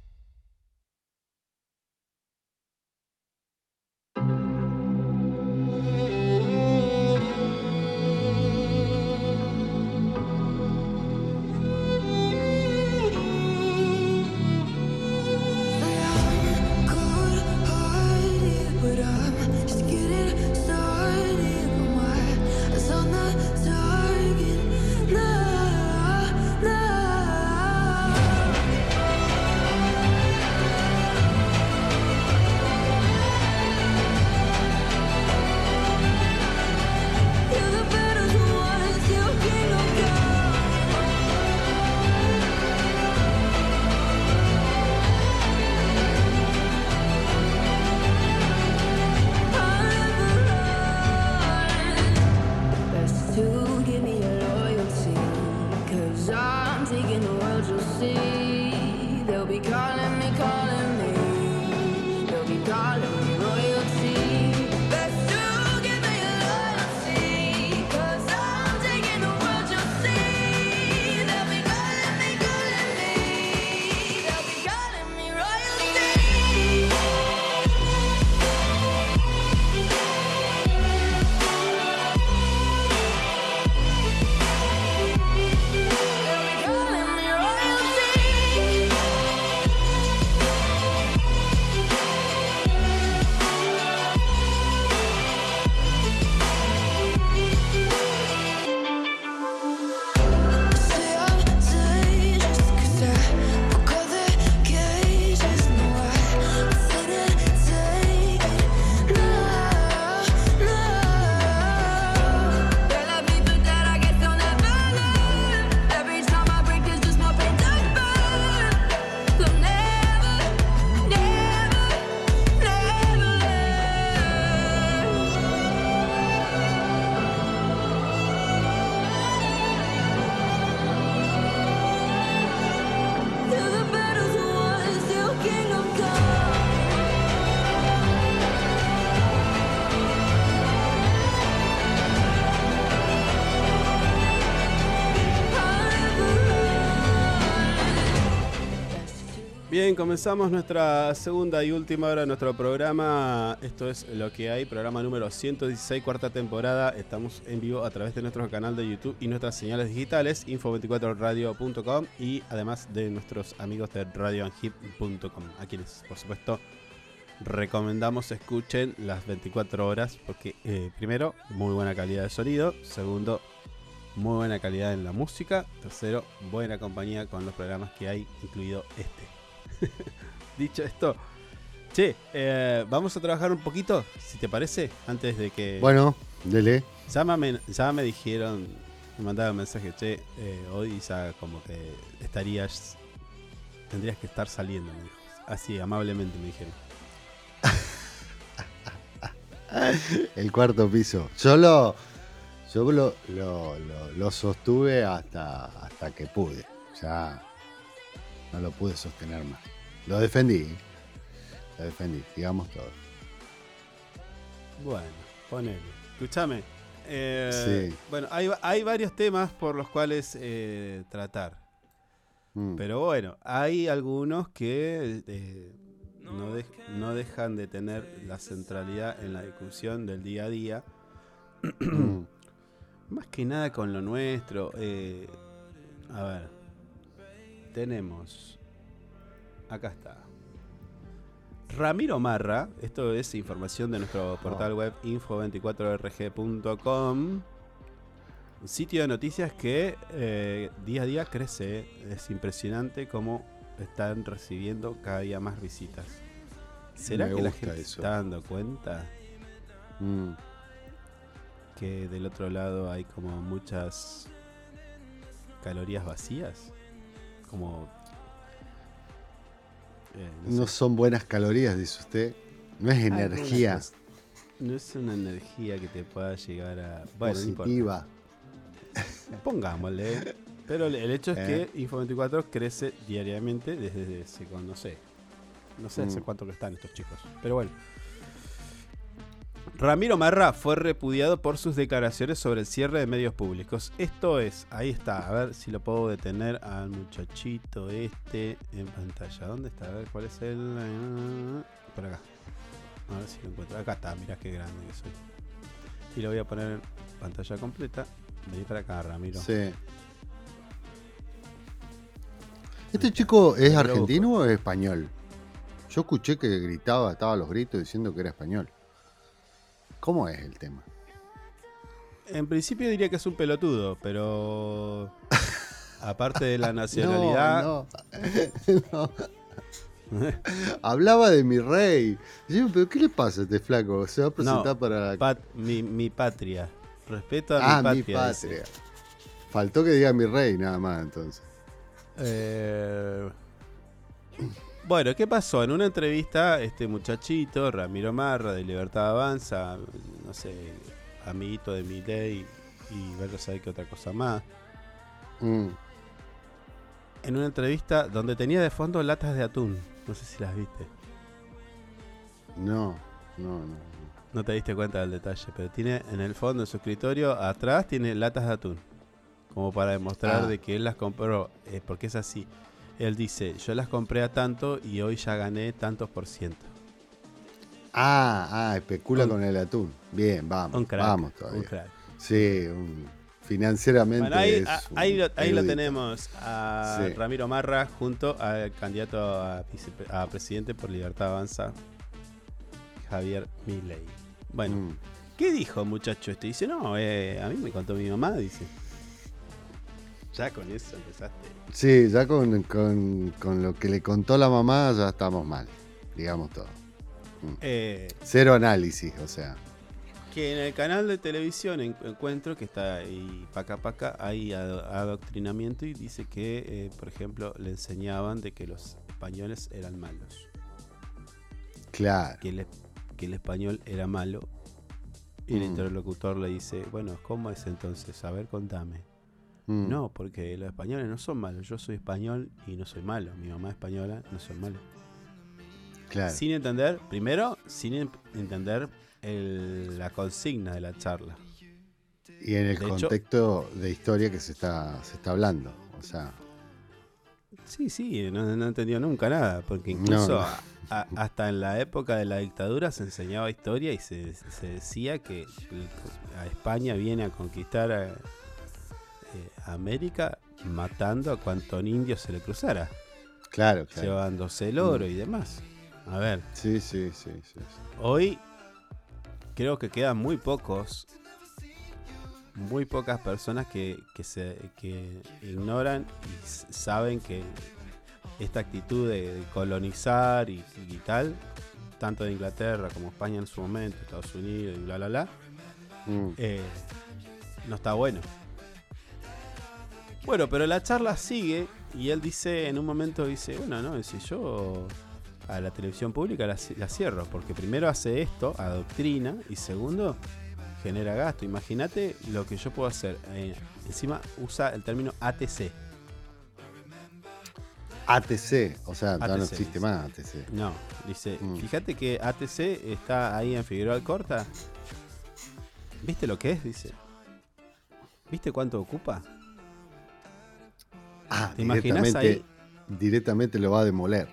Comenzamos nuestra segunda y última hora de nuestro programa. Esto es lo que hay, programa número 116, cuarta temporada. Estamos en vivo a través de nuestro canal de YouTube y nuestras señales digitales, info24radio.com y además de nuestros amigos de radioanhip.com, a quienes, por supuesto, recomendamos escuchen las 24 horas porque, eh, primero, muy buena calidad de sonido. Segundo, muy buena calidad en la música. Tercero, buena compañía con los programas que hay, incluido este. Dicho esto, che, eh, vamos a trabajar un poquito, si te parece, antes de que. Bueno, dele. Ya me, ya me dijeron, me mandaron mensaje, che, eh, hoy ya como que estarías. Tendrías que estar saliendo, me dijo. Así, amablemente me dijeron. El cuarto piso. Yo lo, yo lo, lo- lo- lo sostuve hasta, hasta que pude. Ya no lo pude sostener más. Lo defendí. ¿eh? Lo defendí, digamos todo. Bueno, ponele. Escúchame. eh, Sí. Bueno, hay, va- hay varios temas por los cuales eh, tratar. Mm. Pero bueno, hay algunos que eh, no, no dejan de tener la centralidad en la discusión del día a día. Más que nada con lo nuestro. eh, a ver. Tenemos. Acá está. Ramiro Marra, esto es información de nuestro portal web info24rg.com. Un sitio de noticias que eh, día a día crece. Es impresionante cómo están recibiendo cada día más visitas. ¿Será Me que la gente eso. se está dando cuenta Mm. que del otro lado hay como muchas calorías vacías. Como. Eh, No sé. son buenas calorías, dice usted. No es energía. No es una energía que te pueda llegar a. Bueno, no positiva. Pongámosle. Pero el- hecho es Eh. que Info24 crece diariamente desde ese, no sé. No sé hace Mm. cuánto que están estos chicos. Pero bueno. Ramiro Marra fue repudiado por sus declaraciones sobre el cierre de medios públicos. Esto es, ahí está, a ver si lo puedo detener al muchachito este en pantalla. ¿Dónde está? A ver cuál es el... Por acá. A ver si lo encuentro. Acá está, mirá qué grande que soy. Y lo voy a poner en pantalla completa. Vení para acá, Ramiro. Sí. ¿Este chico es argentino o es español? Yo escuché que gritaba, estaba a los gritos diciendo que era español. ¿Cómo es el tema? En principio diría que es un pelotudo, pero aparte de la nacionalidad, No, no. No. Hablaba de mi rey. Yo, ¿Pero qué le pasa a este flaco? Se va a presentar No, para. pat- mi, mi patria. Respeto a ah, mi patria. dice. patria. Faltó que diga mi rey, nada más entonces. Eh, Bueno, ¿qué pasó? En una entrevista, este muchachito, Ramiro Marra, de Libertad Avanza, no sé, amiguito de Milei y verlo saber qué otra cosa más, Mm. en una entrevista donde tenía de fondo latas de atún. No sé si las viste. No, no, no. No te diste cuenta del detalle, pero tiene en el fondo de su escritorio, atrás tiene latas de atún. Como para demostrar Ah. de que él las compró, eh, porque es así. Él dice, yo las compré a tanto y hoy ya gané tantos por ciento. Ah, ah, especula Un- con el atún. Bien, vamos. Un crack, vamos todavía. un crack. Sí, un- financieramente. Bueno, ahí, es a- un ahí lo, ahí lo tenemos a Sí. Ramiro Marra junto al candidato a presidente por Libertad Avanza, Javier Milei. Bueno, Mm. ¿qué dijo muchacho este? Dice, no, eh, a mí me contó mi mamá, dice. Ya con eso empezaste. Sí, ya con, con- con lo que le contó la mamá ya estamos mal, digamos todo. Mm. Eh, Cero análisis, o sea. que en el canal de televisión en- encuentro que está ahí paca paca hay ado- adoctrinamiento y dice que eh, por ejemplo le enseñaban de que los españoles eran malos Claro. que el, que el español era malo y el Mm. interlocutor le dice bueno cómo es entonces a ver contame Mm. no porque los españoles no son malos yo soy español y no soy malo mi mamá es española no soy malo Claro. sin entender primero sin en- entender el- la consigna de la charla Y en el De hecho- contexto de historia que se está, se está hablando. O sea, Sí, sí, no, no entendió nunca nada, porque incluso No, no. a- a- hasta en la época de la dictadura se enseñaba historia y se, se decía que a España viene a conquistar a, eh, América matando a cuanto indio se le cruzara, claro, claro. llevándose el oro Mm. y demás. A ver, Sí, sí, sí, sí. sí. hoy creo que quedan muy pocos, muy pocas personas que, que se, que ignoran y saben que esta actitud de, de colonizar y, y tal, tanto de Inglaterra como España en su momento, Estados Unidos y bla, bla, bla, Mm. eh, no está bueno. Bueno, pero la charla sigue y él dice, en un momento dice, bueno, no, si yo a la televisión pública la, ci- la cierro, porque primero hace esto, adoctrina, y segundo, genera gasto. Imagínate lo que yo puedo hacer. Eh, encima usa el término ATC. ATC, o sea, ya no ATC, existe dice. más ATC. No, dice, Mm. fíjate que ATC está ahí en Figueroa Alcorta. ¿Viste lo que es? Dice. ¿Viste cuánto ocupa? Ah, ¿Te imaginas directamente, ahí? directamente lo va a demoler.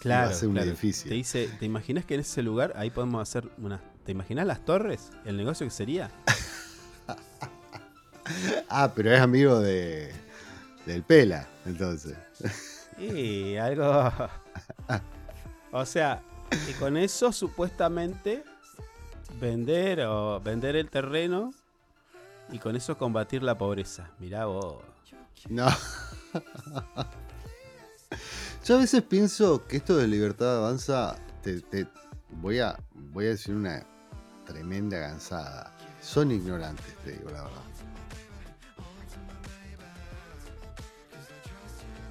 Claro, va a un claro. edificio. Te dice, ¿te imaginas que en ese lugar ahí podemos hacer una... ¿Te imaginas las torres? ¿El negocio que sería? Ah, pero es amigo de del Pela, entonces. Y algo... o sea, y con eso supuestamente vender o vender el terreno y con eso combatir la pobreza. Mirá vos. No. Yo a veces pienso que esto de libertad avanza, te, te- voy, a, voy a decir una tremenda gansada. Son ignorantes, te digo la verdad.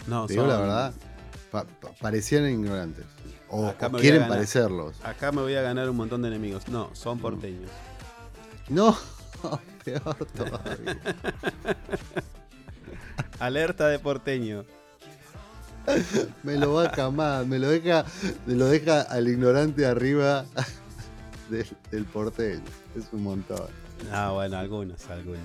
No, Te digo la son- verdad. pa- pa- parecían ignorantes. O, quieren ganar. parecerlos. Acá me voy a ganar un montón de enemigos. No, son porteños. No, peor todavía. Alerta de porteño. Me lo va a camar, me lo deja, me lo deja al ignorante arriba del, del porteño. Es un montón. Ah, bueno, algunos, algunos.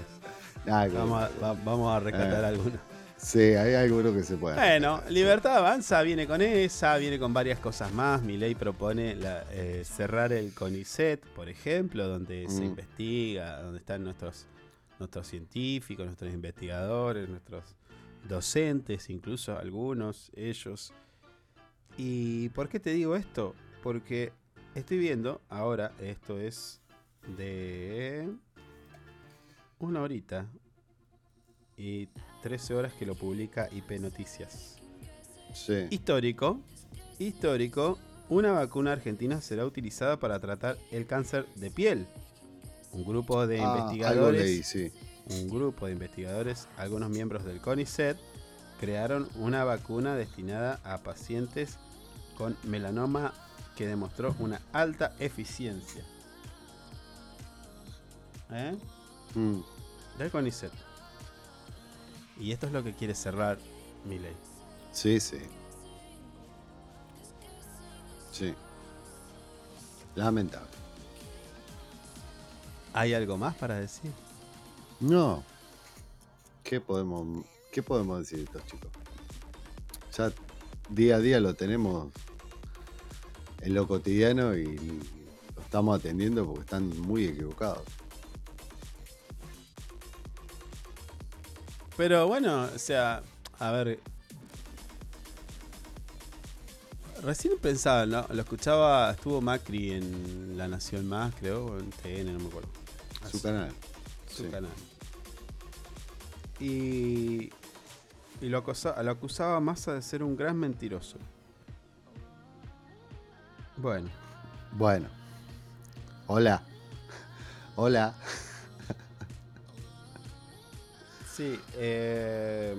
Ah, Vamos a, va- vamos a rescatar Eh. algunos. Sí, hay algunos que se pueden. Bueno, Libertad Avanza viene con esa, viene con varias cosas más. Mi ley propone la- eh, cerrar el CONICET, por ejemplo, donde se Mm. investiga, donde están nuestros, nuestros científicos, nuestros investigadores, nuestros docentes, incluso algunos, ellos. ¿Y por qué te digo esto? Porque estoy viendo, ahora, esto es de una horita y 13 horas que lo publica IP Noticias. Sí. Histórico, histórico, una vacuna argentina será utilizada para tratar el cáncer de piel. Un grupo de Ah, investigadores, leí, sí. un grupo de investigadores, algunos miembros del CONICET, crearon una vacuna destinada a pacientes con melanoma que demostró una alta eficiencia. ¿Eh? Mm. Del CONICET. Y esto es lo que quiere cerrar mi ley. Sí, sí. Sí. Lamentable. ¿Hay algo más para decir? No. ¿Qué podemos, qué podemos decir de estos chicos? Ya día a día lo tenemos en lo cotidiano y lo estamos atendiendo porque están muy equivocados. Pero bueno, o sea, a ver. Recién pensaba, ¿no? Lo escuchaba, estuvo Macri en La Nación Más, creo, o en TN, no me acuerdo. Su canal. Su Sí. canal. Y, y lo, acosa- lo acusaba Massa de ser un gran mentiroso. Bueno, Bueno. Hola. Hola. Sí, eh,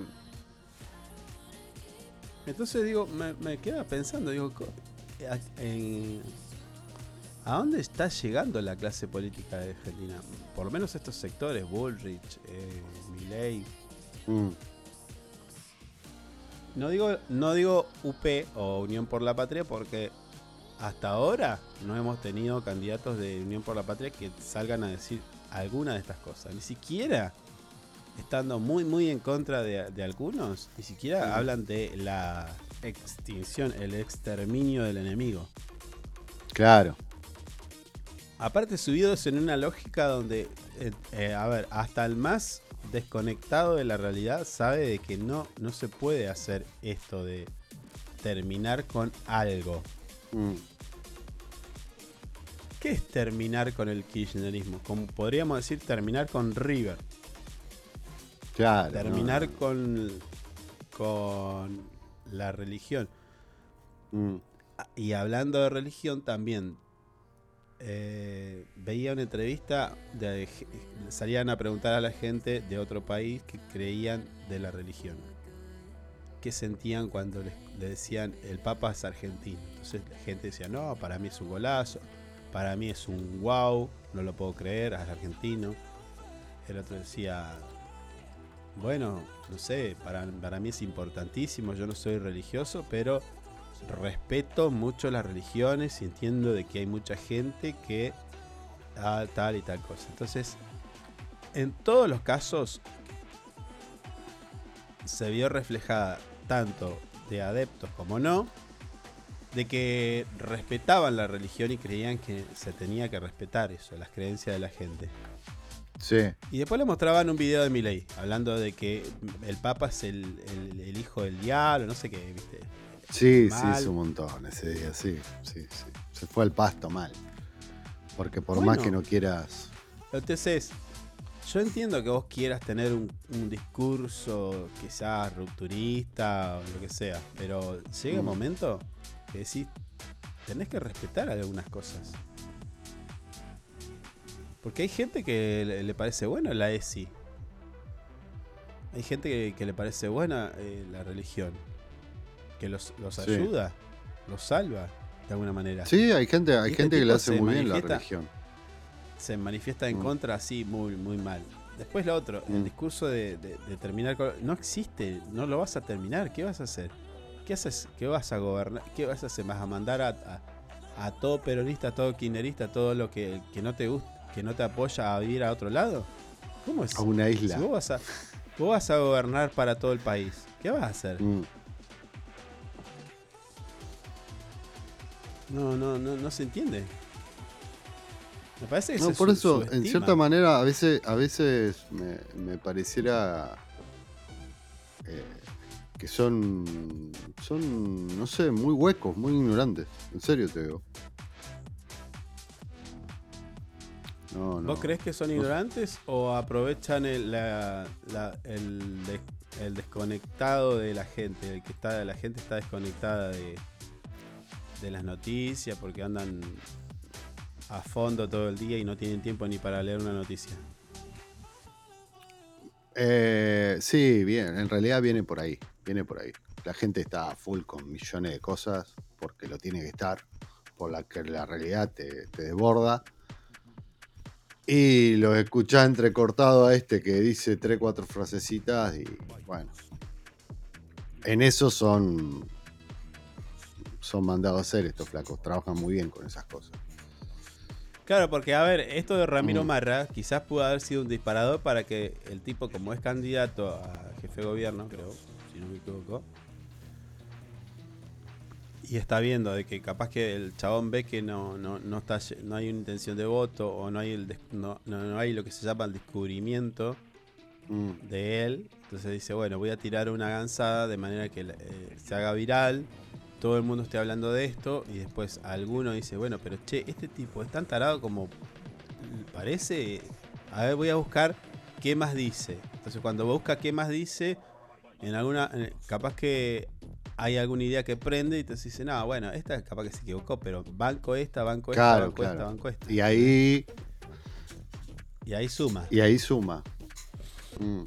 entonces digo, me, me queda pensando, digo, a, en- ¿a dónde está llegando la clase política de Argentina? Por lo menos estos sectores, Bullrich, eh, Milei. Mm. No digo, no digo UP o Unión por la Patria porque hasta ahora no hemos tenido candidatos de Unión por la Patria que salgan a decir alguna de estas cosas. Ni siquiera estando muy muy en contra de, de algunos, ni siquiera Sí. hablan de la extinción, el exterminio del enemigo. Claro. Aparte subidos en una lógica donde, eh, eh, a ver, hasta el más desconectado de la realidad sabe de que no, no se puede hacer esto de terminar con algo. Mm. ¿Qué es terminar con el kirchnerismo? Como podríamos decir terminar con River. Claro. terminar no, con, con la religión. Mm. Y hablando de religión también, eh, veía una entrevista, de, salían a preguntar a la gente de otro país que creían de la religión. ¿Qué sentían cuando les, le decían el Papa es argentino? Entonces la gente decía, no, para mí es un golazo, para mí es un wow, no lo puedo creer, es argentino. El otro decía, bueno, no sé, para, para mí es importantísimo, yo no soy religioso, pero respeto mucho las religiones y entiendo de que hay mucha gente que ah, tal y tal cosa. Entonces, en todos los casos se vio reflejada tanto de adeptos como no, de que respetaban la religión y creían que se tenía que respetar eso, las creencias de la gente. Sí. Y después le mostraban un video de Milei, hablando de que el Papa es el, el- el hijo del diablo, no sé qué, ¿viste? Sí, sí, es un montón ese día, sí, sí, sí. Se fue al pasto mal. Porque por Bueno. más que no quieras. Entonces, yo entiendo que vos quieras tener un, un discurso quizás rupturista o lo que sea, pero llega un Mm. momento que decís, tenés que respetar algunas cosas. Porque hay gente que le, le parece bueno la ESI. hay gente que, que le parece buena eh, la religión. Que los, los Sí. ayuda, los salva de alguna manera. Sí, hay gente, hay este gente que le hace muy bien la religión. Se manifiesta en Mm. contra así muy, muy mal. Después lo otro, el Mm. discurso de, de- de terminar con... No existe, no lo vas a terminar. ¿Qué vas a hacer? ¿Qué haces? ¿Qué vas a gobernar? ¿Qué vas a hacer? ¿Vas a mandar a, a- a todo peronista, a todo kirchnerista, a todo lo que, que no te gusta, que no te apoya a vivir a otro lado? ¿Cómo es? A una isla. Si vos vas a, vos vas a gobernar para todo el país, ¿qué vas a hacer? Mm. No, no, no, no se entiende. Me parece que No, se por eso, en cierta manera, a veces, a veces me, me pareciera eh, que son, son, no sé, muy huecos, muy ignorantes. En serio te digo. No, no. ¿Vos crees que son No- ignorantes o aprovechan el, la- la- el desconectado de la gente? El que está, la gente está desconectada de, de las noticias porque andan a fondo todo el día y no tienen tiempo ni para leer una noticia. Eh, sí, bien, en realidad viene por ahí, viene por ahí. La gente está full con millones de cosas porque lo tiene que estar, por la que la realidad te, te desborda. Y lo escuchás entrecortado a este que dice tres, cuatro frasecitas y bueno. En eso son, son mandados a hacer estos flacos, trabajan muy bien con esas cosas. Claro, porque a ver, esto de Ramiro Mm. Marra quizás pudo haber sido un disparador para que el tipo, como es candidato a jefe de gobierno, creo, si no me equivoco, y está viendo de que capaz que el chabón ve que no, no, no, está, no hay una intención de voto o no hay, el no- no hay lo que se llama el descubrimiento Mm. de él, entonces dice, bueno, voy a tirar una gansada de manera que eh, se haga viral, todo el mundo esté hablando de esto y después alguno dice, bueno, pero che, este tipo es tan tarado como parece, a ver, voy a buscar qué más dice. Entonces cuando busca qué más dice, en alguna, capaz que hay alguna idea que prende y te dice, no, bueno, esta capaz que se equivocó, pero banco esta, banco esta, Claro, banco esta, claro. banco esta. Y ahí, Y ahí suma. y ahí suma. Mm.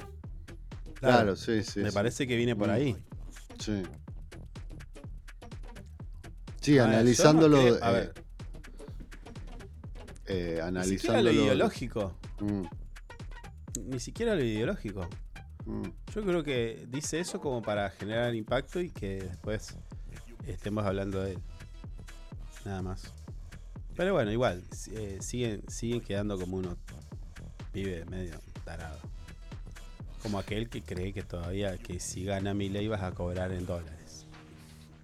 Claro, sí, sí. Me sí. parece que viene por Mm. ahí. Sí. Sí, A ver, no analizándolo. creo- a eh, ver. eh, Ni siquiera analizándolo. lo ideológico. Mm, Ni siquiera lo ideológico. mm. Yo creo que dice eso como para generar impacto y que después estemos hablando de él. Nada más. Pero bueno, igual, eh, siguen, siguen quedando como unos pibe medio tarado. Como aquel que cree que todavía que si gana mi ley vas a cobrar en dólares.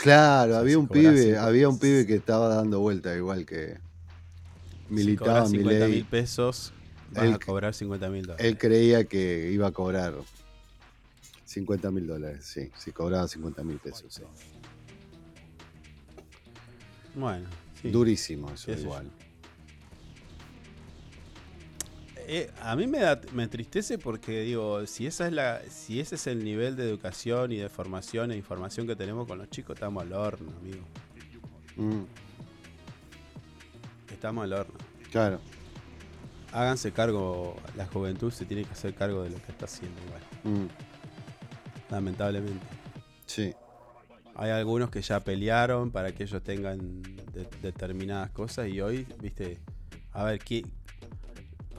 Claro, había si un pibe, cinco- había un pibe que estaba dando vuelta igual que Si militaba mi 50 ley. mil pesos, vas Él- a cobrar 50 mil dólares. Él creía que iba a cobrar 50 mil dólares, sí. Si cobraba 50 mil pesos, sí. Bueno, sí. Durísimo eso yo. Eh, a mí me da, me entristece porque digo, si esa es la, si ese es el nivel de educación y de formación e información que tenemos con los chicos, estamos al horno, amigo. Mm, Estamos al horno. claro. Háganse cargo, la juventud se tiene que hacer cargo de lo que está haciendo igual. Mm, Lamentablemente. sí. Hay algunos que ya pelearon para que ellos tengan de- determinadas cosas y hoy, viste, a ver, ¿qué,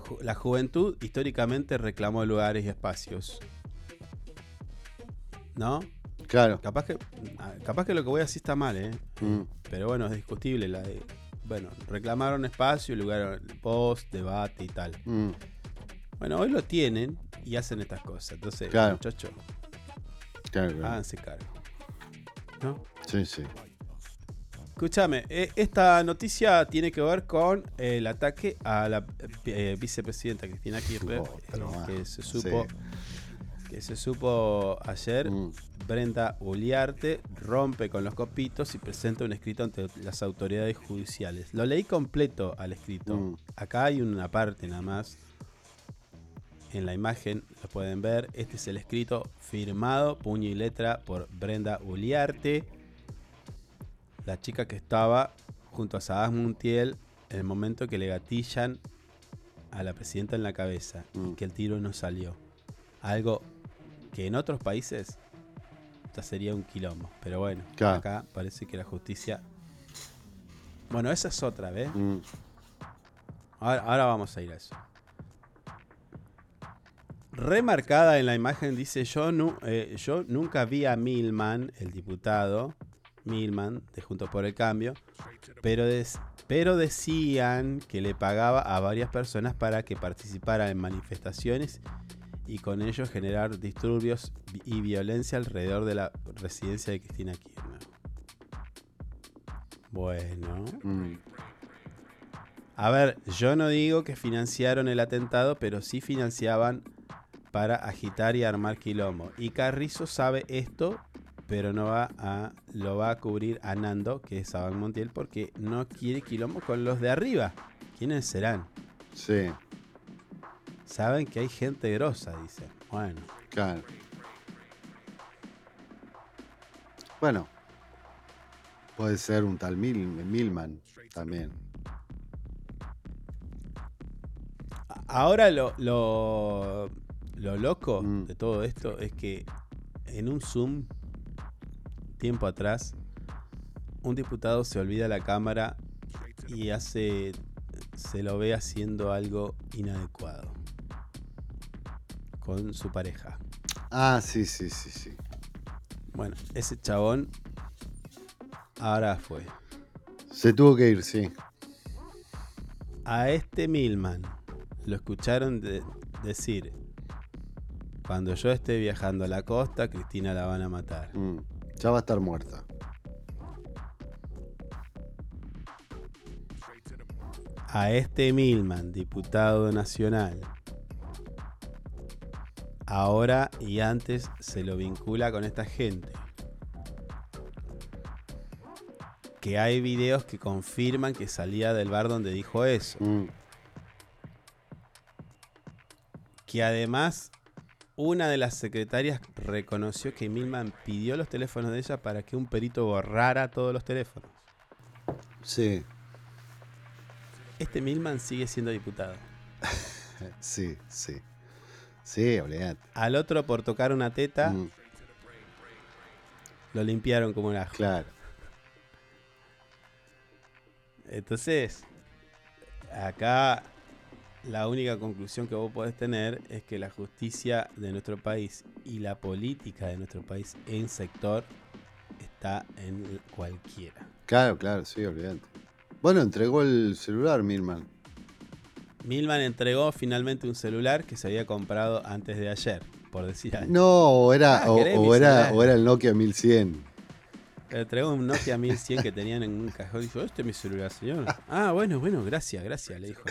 ju- la juventud históricamente reclamó lugares y espacios. ¿No? Claro. Capaz que, ah, capaz que lo que voy a decir está mal, ¿eh? Mm, Pero bueno, es discutible. La de- bueno, reclamaron espacio, lugar, post, debate y tal. mm. Bueno, hoy lo tienen y hacen estas cosas. Entonces, Claro. muchachos, Claro, claro. háganse cargo. ¿No? Sí, sí. Escúchame, eh, esta noticia tiene que ver con el ataque a la eh, vicepresidenta Cristina Kirchner, eh, que se supo que se supo ayer. Mm. Brenda Uliarte rompe con los copitos y presenta un escrito ante las autoridades judiciales. Lo leí completo al escrito. Mm. Acá hay una parte nada más. En la imagen lo pueden ver. Este es el escrito firmado, puño y letra, por Brenda Uliarte la chica que estaba junto a Sadas Montiel en el momento que le gatillan a la presidenta en la cabeza y que el tiro no salió. Algo que en otros países ya sería un quilombo. Pero bueno, Claro. acá parece que la justicia. Bueno, esa es otra, ¿ves? Mm. Ahora, ahora vamos a ir a eso. Remarcada en la imagen dice, yo, nu- eh, yo nunca vi a Milman, el diputado, Milman, de Juntos por el Cambio, pero, des- pero decían que le pagaba a varias personas para que participaran en manifestaciones y con ello generar disturbios y violencia alrededor de la residencia de Cristina Kirchner. Bueno. Mm. A ver, yo no digo que financiaron el atentado, pero sí financiaban para agitar y armar quilombo. Y Carrizo sabe esto, pero no va a lo va a cubrir a Nando, que es Saban Montiel, porque no quiere quilombo con los de arriba. ¿Quiénes serán? Sí, Saben que hay gente grosa, dice. Bueno, claro. Bueno, puede ser un tal Mil, Milman también. Ahora lo, lo, lo loco Mm. de todo esto es que en un Zoom, tiempo atrás, un diputado se olvida la cámara y hace. se lo ve haciendo algo inadecuado con su pareja. Ah, sí, sí, sí, sí. Bueno, ese chabón ahora fue. Se tuvo que ir, sí. A este Milman lo escucharon de- decir, cuando yo esté viajando a la costa, Cristina la van a matar. Mm. Ya va a estar muerta. A este Milman, diputado nacional, ahora y antes se lo vincula con esta gente. Que hay videos que confirman que salía del bar donde dijo eso. Mm. que además una de las secretarias reconoció que Milman pidió los teléfonos de ella para que un perito borrara todos los teléfonos. Sí, Este Milman sigue siendo diputado. sí, sí. Sí, olvidate. Al otro por tocar una teta Mm, lo limpiaron como un ajo. claro. Entonces, acá la única conclusión que vos podés tener es que la justicia de nuestro país y la política de nuestro país en sector está en cualquiera. Claro, claro, sí, olvidate. Bueno, entregó el celular, Milman. Milman entregó finalmente un celular que se había comprado antes de ayer, por decir algo. No, o era, Ah, o, o era, o era el Nokia 1100. Entregó un Nokia 1100 que tenían en un cajón dijo, este es mi celular, señor. Ah, bueno, bueno, gracias, gracias, le dijo.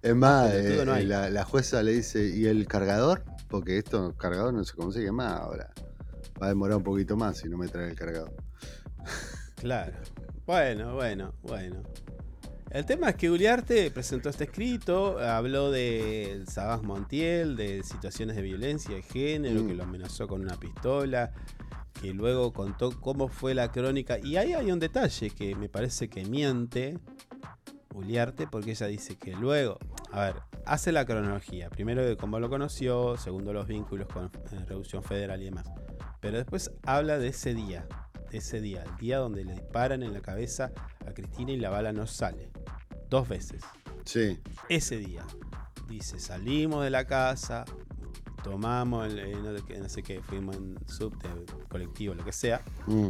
Es más, eh, no la, la jueza le dice, ¿y el cargador? Porque esto, cargador no se consigue más ahora. Va a demorar un poquito más si no me trae el cargador. Claro. Bueno, bueno, bueno. El tema es que Uliarte presentó este escrito, habló de Sabás Montiel, de situaciones de violencia de género, Mm. que lo amenazó con una pistola, que luego contó cómo fue la crónica. Y ahí hay un detalle que me parece que miente Uliarte, porque ella dice que luego, a ver, hace la cronología. Primero de cómo lo conoció, segundo los vínculos con eh, Revolución Federal y demás. Pero después habla de ese día, de ese día, el día donde le disparan en la cabeza a Cristina y la bala no sale. Dos veces. Sí. Ese día. Dice, salimos de la casa, tomamos, eh, no, sé qué- no sé qué, fuimos en subte, colectivo, lo que sea. Mm.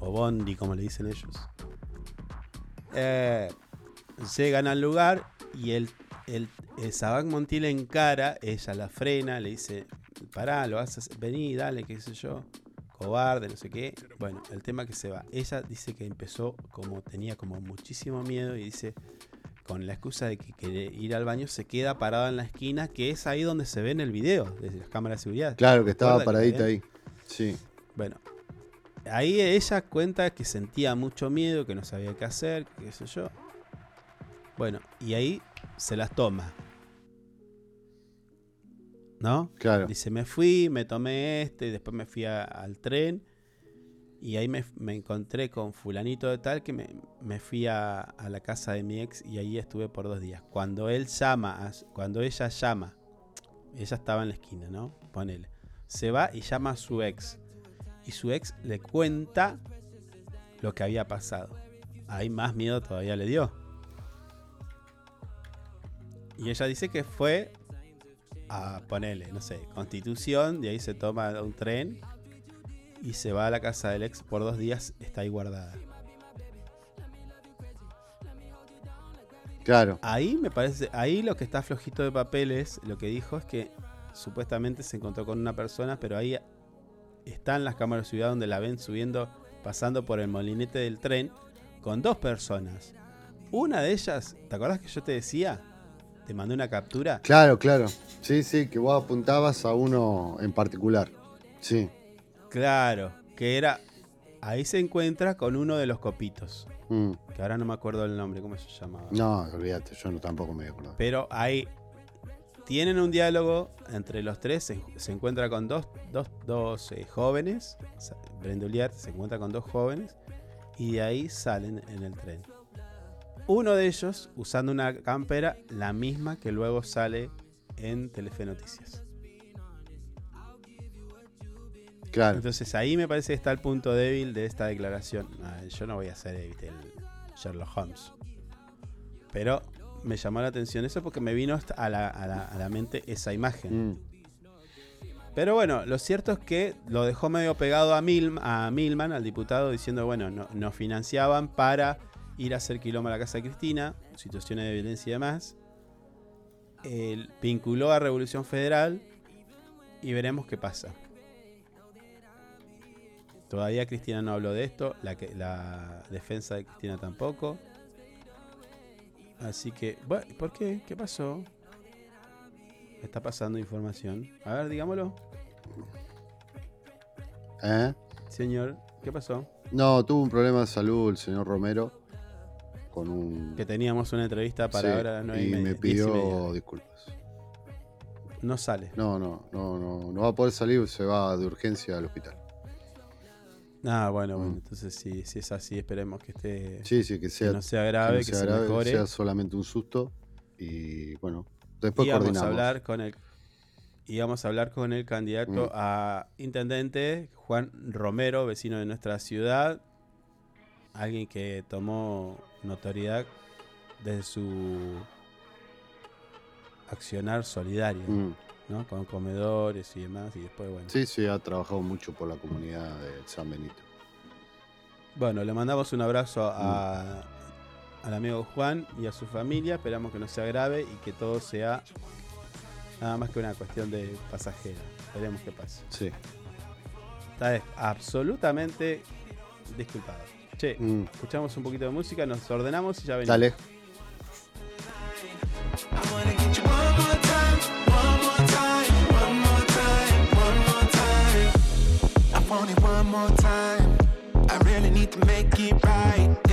O bondi, como le dicen ellos. Eh, llegan al lugar y el, el, el Sabac Montiel encara, ella la frena, le dice, pará, lo vas a hacer, vení, dale, qué sé yo, cobarde, no sé qué. Bueno, el tema que se va. Ella dice que empezó como tenía como muchísimo miedo y dice, con la excusa de que quiere ir al baño, se queda parada en la esquina, que es ahí donde se ve en el video, desde las cámaras de seguridad. Claro que estaba ¿Recuerda paradita ahí. Sí. Bueno, ahí ella cuenta que sentía mucho miedo, que no sabía qué hacer, qué sé yo. Bueno, y ahí se las toma. ¿No? Claro. Dice, me fui, me tomé este, y después me fui a- al tren. Y ahí me, encontré con fulanito de tal que me, me fui a, a la casa de mi ex y ahí estuve por dos días. Cuando él llama, cuando ella llama, ella estaba en la esquina, ¿no? Ponele. Se va y llama a su ex. Y su ex le cuenta lo que había pasado. Ahí más miedo todavía le dio. Y ella dice que fue a ponerle, no sé, Constitución, de ahí se toma un tren y se va a la casa del ex por dos días, está ahí guardada. Claro. Ahí me parece, ahí lo que está flojito de papeles, lo que dijo es que supuestamente se encontró con una persona, pero ahí están las cámaras de ciudad donde la ven subiendo, pasando por el molinete del tren, con dos personas. Una de ellas, ¿te acordás que yo te decía? Te mandé una captura. Claro, claro. Sí, sí, que vos apuntabas a uno en particular. Sí. Claro, que era. Ahí se encuentra con uno de los copitos. Mm. Que ahora no me acuerdo el nombre, ¿cómo se llamaba? No, olvídate, yo no tampoco me acuerdo. Pero ahí tienen un diálogo entre los tres. Se, se encuentra con dos, dos, dos eh, jóvenes. Uliart se encuentra con dos jóvenes. Y de ahí salen en el tren. Uno de ellos usando una campera, la misma que luego sale en Telefe Noticias. Claro. Entonces ahí me parece que está el punto débil de esta declaración. Ah, yo no voy a ser el Sherlock Holmes. Pero me llamó la atención eso porque me vino hasta a la, a la- a la mente esa imagen. Mm. Pero bueno, lo cierto es que lo dejó medio pegado a, Mil, a Milman, al diputado, diciendo, bueno, no- nos financiaban para ir a hacer quilombo a la casa de Cristina, situaciones de violencia y demás. Él vinculó a Revolución Federal y veremos qué pasa. Todavía Cristina no habló de esto, la, que, la defensa de Cristina tampoco. Así que, bueno, ¿por qué? ¿Qué pasó? Está pasando información. A ver, digámoslo. ¿Eh? Señor, ¿qué pasó? No, tuvo un problema de salud el señor Romero. Con un. Que teníamos una entrevista para Sí, ahora nueve y y media, me y pidió disculpas. No sale. No, no, no, no, no va a poder salir, se va de urgencia al hospital. Ah, bueno, bueno, Mm. entonces si, si es así, esperemos que esté. Sí, sí, que sea. no sea grave, que, no sea se grave, mejore. sea solamente un susto. Y bueno, después y vamos coordinamos. a hablar con el y vamos a hablar con el candidato Mm. a intendente Juan Romero, vecino de nuestra ciudad, alguien que tomó notoriedad desde su accionar solidario, Mm. ¿No? Con comedores y demás y después bueno. Sí, sí, ha trabajado mucho por la comunidad de San Benito. Bueno, le mandamos un abrazo a, Mm. al amigo Juan y a su familia. Esperamos que no sea grave y que todo sea nada más que una cuestión de pasajera. Veremos qué pasa. Sí. Está absolutamente disculpado. Che, Mm. escuchamos un poquito de música, nos ordenamos y ya venimos. Dale. One more time. I really need to make it right.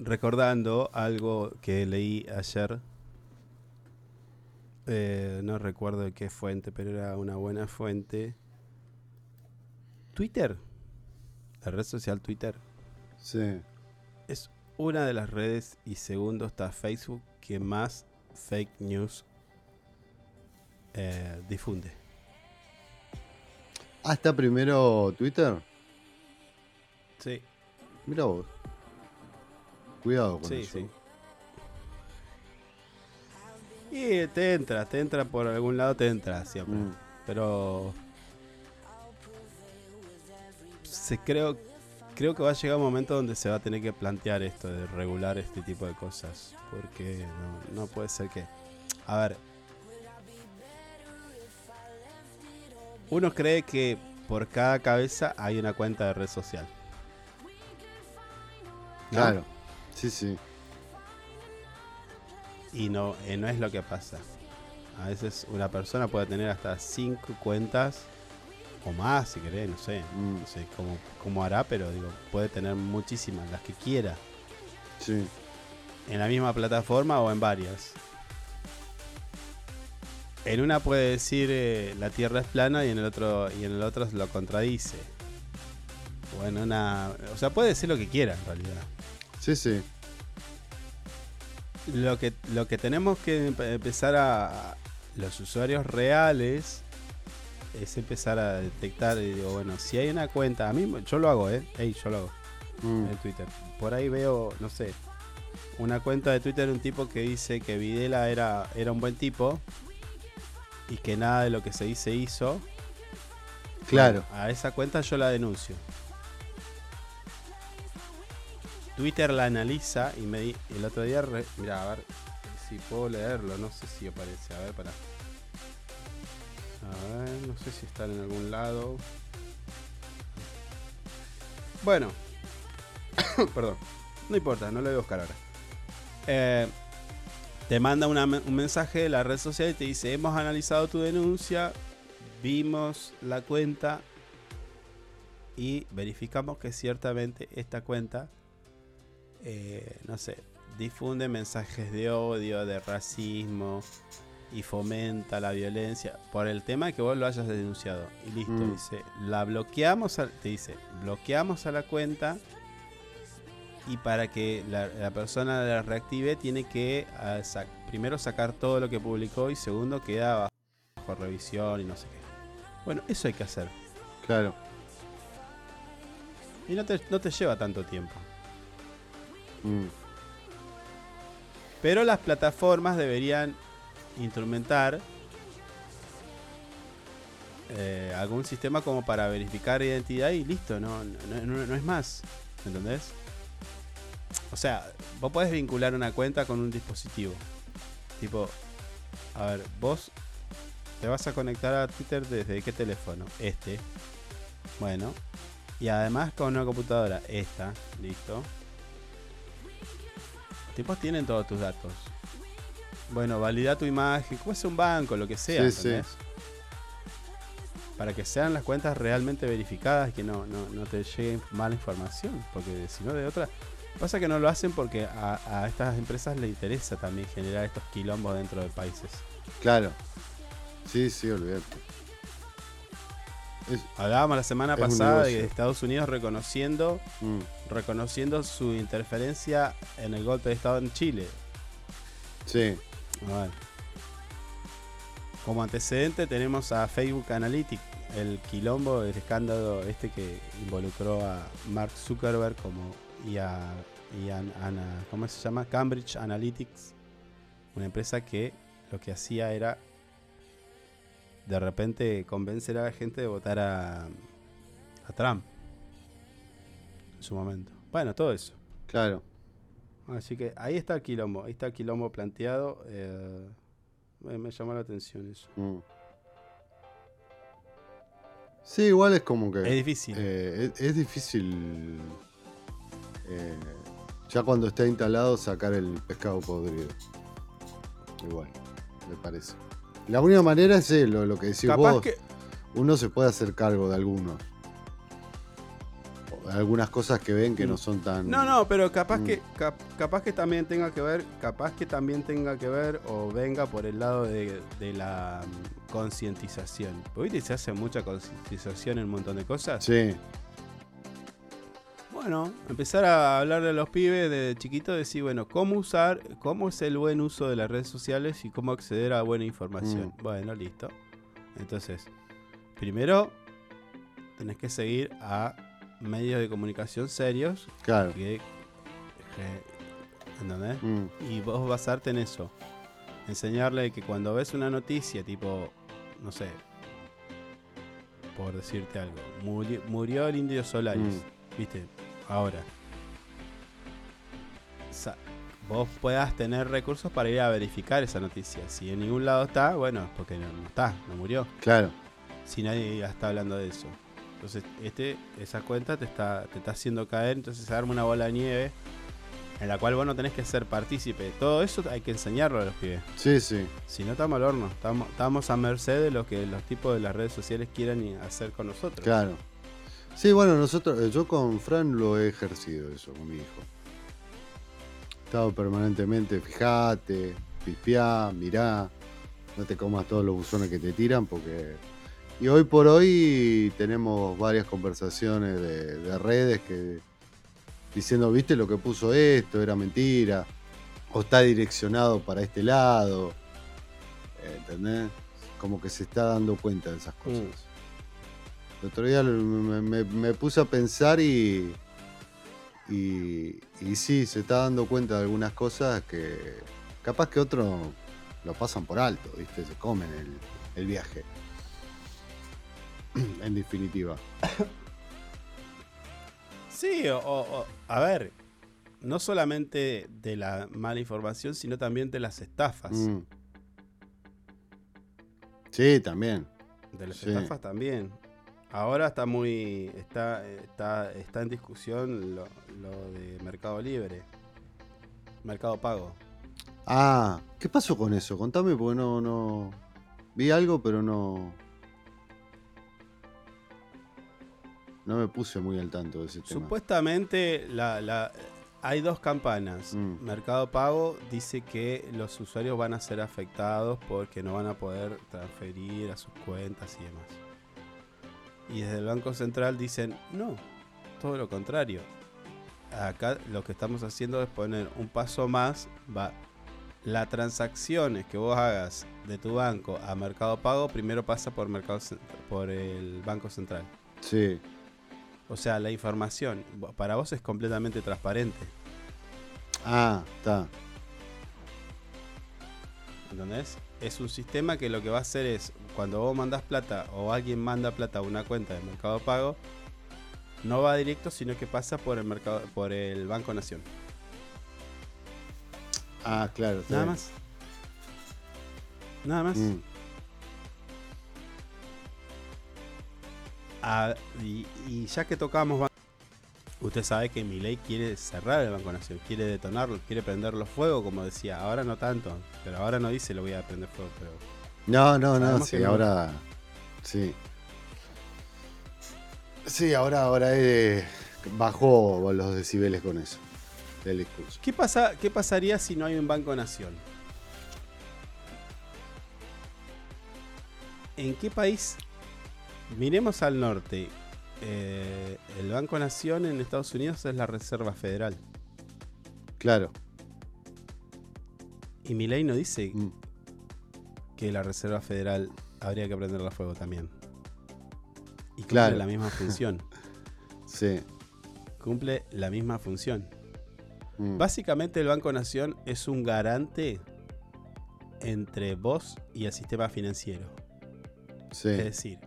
Recordando algo que leí ayer. Eh, no recuerdo de qué fuente, pero era una buena fuente. Twitter. La red social Twitter. Sí. Es una de las redes y segundo está Facebook que más fake news eh, difunde. ¿Hasta primero Twitter? Sí. Mira vos. Cuidado con Sí, eso. sí. Y te entra, te entra por algún lado, te entra siempre. Mm. Pero se creo creo que va a llegar un momento donde se va a tener que plantear esto de regular este tipo de cosas, porque no, no puede ser que a ver uno cree que por cada cabeza hay una cuenta de red social. ¿No? Claro. Sí, sí. Y no, eh, no es lo que pasa. A veces una persona puede tener hasta cinco cuentas O más, si querés, no sé. Mm. No sé cómo, cómo hará, pero digo, puede tener muchísimas, las que quiera. Sí. En la misma plataforma o en varias. En una puede decir eh, la Tierra es plana y en el otro y en el otro lo contradice. O en una, o sea, puede decir lo que quiera en realidad. Sí, sí. Lo que lo que tenemos que empe- empezar a los usuarios reales es empezar a detectar y digo, bueno, si hay una cuenta, a mí yo lo hago, eh, Ey, yo lo hago Mm. en Twitter. Por ahí veo, no sé, una cuenta de Twitter de un tipo que dice que Videla era, era un buen tipo y que nada de lo que se dice hizo. Claro. Bueno, a esa cuenta yo la denuncio. Twitter la analiza y me di- el otro día, mira, a ver si puedo leerlo, no sé si aparece, a ver, para. A ver, no sé si están en algún lado. Bueno, perdón, no importa, no lo voy a buscar ahora. Eh, te manda un mensaje de la red social y te dice, hemos analizado tu denuncia, vimos la cuenta y verificamos que ciertamente esta cuenta, eh, no sé, difunde mensajes de odio, de racismo y fomenta la violencia por el tema que vos lo hayas denunciado. Y listo, Mm. dice, la bloqueamos, a- te dice, bloqueamos a la cuenta y para que la, la persona la reactive tiene que ah, sac- primero sacar todo lo que publicó y segundo queda bajo revisión y no sé qué. Bueno, eso hay que hacer. Claro. Y no te, no te lleva tanto tiempo. Mm. Pero las plataformas deberían instrumentar eh, algún sistema como para verificar identidad y listo, no, no, no- no es más. ¿Entendés? O sea, vos podés vincular una cuenta con un dispositivo. Tipo, a ver, vos te vas a conectar a Twitter desde qué teléfono? Este. Bueno. Y además con una computadora. Esta. Listo. Tipos tienen todos tus datos. Bueno, valida tu imagen, como es un banco, lo que sea. Sí, sí. Para que sean las cuentas realmente verificadas que no, no, no te llegue mala información. Porque si no, de otra. Pasa que no lo hacen porque a, a estas empresas les interesa también generar estos quilombos dentro de países. Claro. Sí, sí, olvídate. Es- Hablábamos la semana Es pasada de. Estados Unidos reconociendo, Mm. reconociendo su interferencia en el golpe de Estado en Chile. Sí. A ver. Como antecedente tenemos a Facebook Analytics, el quilombo, el escándalo este que involucró a Mark Zuckerberg como y a, y a- Ana- ¿cómo se llama? Cambridge Analytics, una empresa que lo que hacía era de repente convencer a la gente de votar a, a Trump en su momento. Bueno, todo eso. Claro. Así que ahí está el quilombo, ahí está el quilombo planteado. eh, me, me llamó la atención eso. Mm. Sí, igual es como que. Es difícil. eh, es, es difícil. eh, ya cuando está instalado, sacar el pescado podrido. Igual, me parece. La única manera es lo, lo que decís Capaz vos. que- Uno se puede hacer cargo de algunos. Algunas cosas que ven que no son tan. No, no, pero capaz Mm. que cap- capaz que también tenga que ver, capaz que también tenga que ver o venga por el lado de, de la mm, concientización. Porque viste, se hace mucha concientización en un montón de cosas. Sí. Bueno, empezar a hablarle a los pibes de chiquito, decir, bueno, cómo usar, cómo es el buen uso de las redes sociales y cómo acceder a buena información. Mm. Bueno, listo. Entonces, primero tenés que seguir a medios de comunicación serios. Claro. Que, que- ¿Entendés? Mm. Y vos basarte en eso. Enseñarle que cuando ves una noticia, tipo, no sé, por decirte algo, murió, murió el indio Solaris, Mm. ¿viste? Ahora. Vos puedas tener recursos para ir a verificar esa noticia. Si en ningún lado está, bueno, es porque no, no está, no murió. Claro. Si nadie ya está hablando de eso. Entonces, este, esa cuenta te está, te está haciendo caer, entonces se arma una bola de nieve En la cual vos no tenés que ser partícipe. Todo eso hay que enseñarlo a los pibes. Sí, sí. Si no estamos al horno, estamos, estamos a merced de lo que los tipos de las redes sociales quieran hacer con nosotros. Claro. Sí, bueno, nosotros, eh, yo con Fran lo he ejercido eso con mi hijo. He estado permanentemente, fijate, pispeá, mirá, no te comas todos los buzones que te tiran porque... Y hoy por hoy tenemos varias conversaciones de, de redes que diciendo, viste lo que puso esto, era mentira, o está direccionado para este lado, ¿entendés? Como que se está dando cuenta de esas cosas. El otro día me, me- me puse a pensar y, y, y sí, se está dando cuenta de algunas cosas que capaz que otros lo pasan por alto, ¿viste? Se comen el, el viaje. en definitiva. Sí, o, o- o- a ver, no solamente de la mala información, sino también de las estafas. Mm. Sí, también. De las Sí. estafas también. Ahora está muy. está, está, está en discusión lo, lo de Mercado Libre. Mercado Pago. Ah, ¿qué pasó con eso? Contame porque no, no. Vi algo, pero no. No me puse muy al tanto de ese tema. Supuestamente la, la- hay dos campanas. Mm. Mercado Pago dice que los usuarios van a ser afectados porque no van a poder transferir a sus cuentas y demás. Y desde el Banco Central dicen, no, todo lo contrario. Acá lo que estamos haciendo es poner un paso más, va las transacciones que vos hagas de tu banco a Mercado Pago primero pasa por Mercado por el Banco Central. Sí. O sea, la información para vos es completamente transparente. Ah, está. ¿Entendés? Es un sistema que lo que va a hacer es, cuando vos mandás plata o alguien manda plata a una cuenta de Mercado Pago, no va directo, sino que pasa por el mercado, por el Banco Nación. Ah, claro. Nada bien. más. Nada más. Mm. Ah, y, y ya que tocamos, usted sabe que Milei quiere cerrar el Banco Nación, quiere detonarlo, quiere prenderlo fuego, como decía. Ahora no tanto, pero ahora no dice lo voy a prender fuego, pero No, no, no, sí, que ahora. Sí. Sí, ahora, ahora eh, bajó los decibeles con eso. Del discurso. ¿Qué, pasa, ¿Qué pasaría si no hay un Banco Nación? ¿En qué país? Miremos al norte. Eh, el Banco Nación en Estados Unidos es la Reserva Federal. Claro. Y Milei no dice Mm. Que la Reserva Federal habría que prenderla a fuego también. Y cumple Claro. la misma función. Sí. cumple la misma función. Mm. Básicamente el Banco Nación es un garante entre vos y el sistema financiero. Sí. Es decir,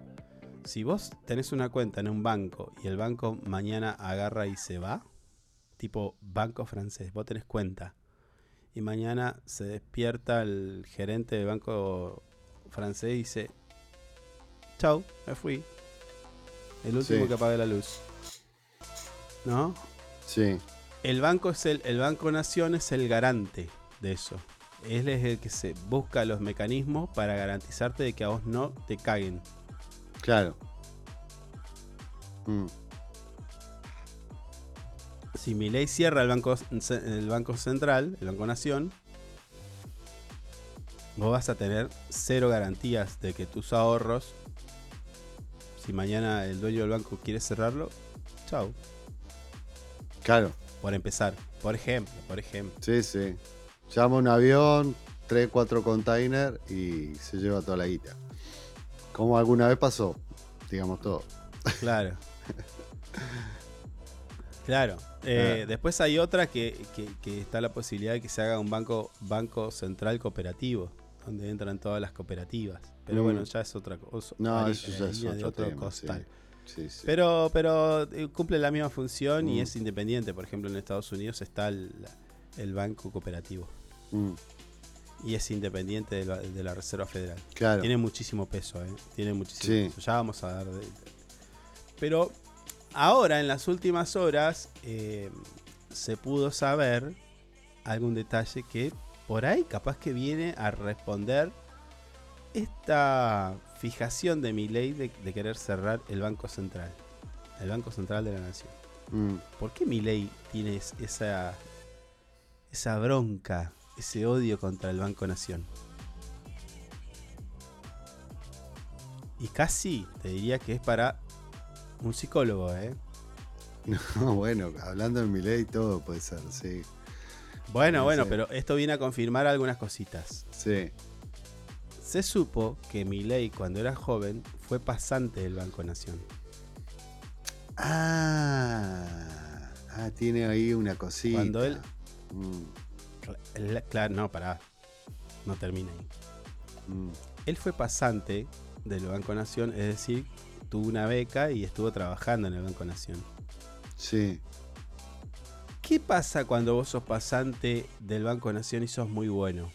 si vos tenés una cuenta en un banco y el banco mañana agarra y se va, tipo banco francés, vos tenés cuenta y mañana se despierta el gerente del banco francés y dice, chau, me fui. El último Sí. que apague la luz. ¿No? Sí. El banco es el, el Banco Nación es el garante de eso. Él es el que se busca los mecanismos para garantizarte de que a vos no te caguen. Claro. Mm. Si mi ley cierra el banco, el banco Central, el Banco Nación, vos vas a tener cero garantías de que tus ahorros, si mañana el dueño del banco quiere cerrarlo, chau. Claro. Por empezar, por ejemplo, por ejemplo. Sí, sí. Llama un avión, 3, 4 containers y se lleva toda la guita. Como alguna vez pasó, digamos todo. Claro. Claro. Eh, Ah. Después hay otra que, que- que está la posibilidad de que se haga un banco, banco central cooperativo, donde entran todas las cooperativas. Pero Mm. bueno, ya es otra cosa. No, eso ya es otro otro tema, costal. Sí, sí. Pero, pero eh, cumple la misma función y Mm. es independiente. Por ejemplo, en Estados Unidos está el, el banco cooperativo. Mm. Y es independiente de la, de la Reserva Federal. Claro. Tiene muchísimo peso, ¿eh? Tiene muchísimo Sí. peso. Ya vamos a dar. de- Pero ahora, en las últimas horas, eh, se pudo saber algún detalle que por ahí capaz que viene a responder esta fijación de mi ley de, de querer cerrar el Banco Central, el Banco Central de la Nación. Mm. ¿Por qué mi ley tiene es- esa, esa bronca, ese odio contra el Banco Nación? Y casi te diría que es para un psicólogo, ¿eh? No, bueno, hablando de mi ley, todo puede ser, sí. Bueno, No bueno, sé. pero esto viene a confirmar algunas cositas. Sí. Se supo que Milei cuando era joven fue pasante del Banco Nación. Ah, ah, tiene ahí una cosita. Cuando él... Mm, Cla- Claro, no, pará. No termina ahí. mm. Él fue pasante del Banco Nación, es decir, tuvo una beca y estuvo trabajando en el Banco Nación. Sí. ¿Qué pasa cuando vos sos pasante del Banco Nación y sos muy bueno?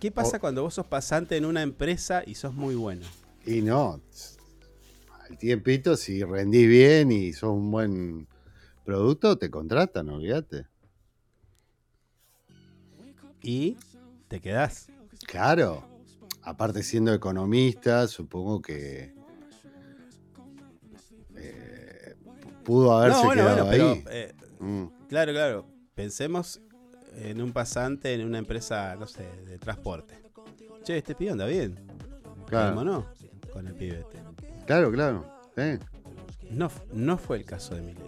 ¿Qué pasa O- cuando vos sos pasante en una empresa y sos muy bueno? Y no, al tiempito, si rendís bien y sos un buen producto, te contratan, olvídate. Y te quedás. Claro. Aparte siendo economista, supongo que eh, pudo haberse No, bueno, quedado bueno, pero, ahí. eh, Mm, Claro, claro. Pensemos en un pasante en una empresa, no sé, de transporte. Che, este pibe anda bien. Claro. no? Con el pibe este. Claro, claro. No, no fue el caso de Milei.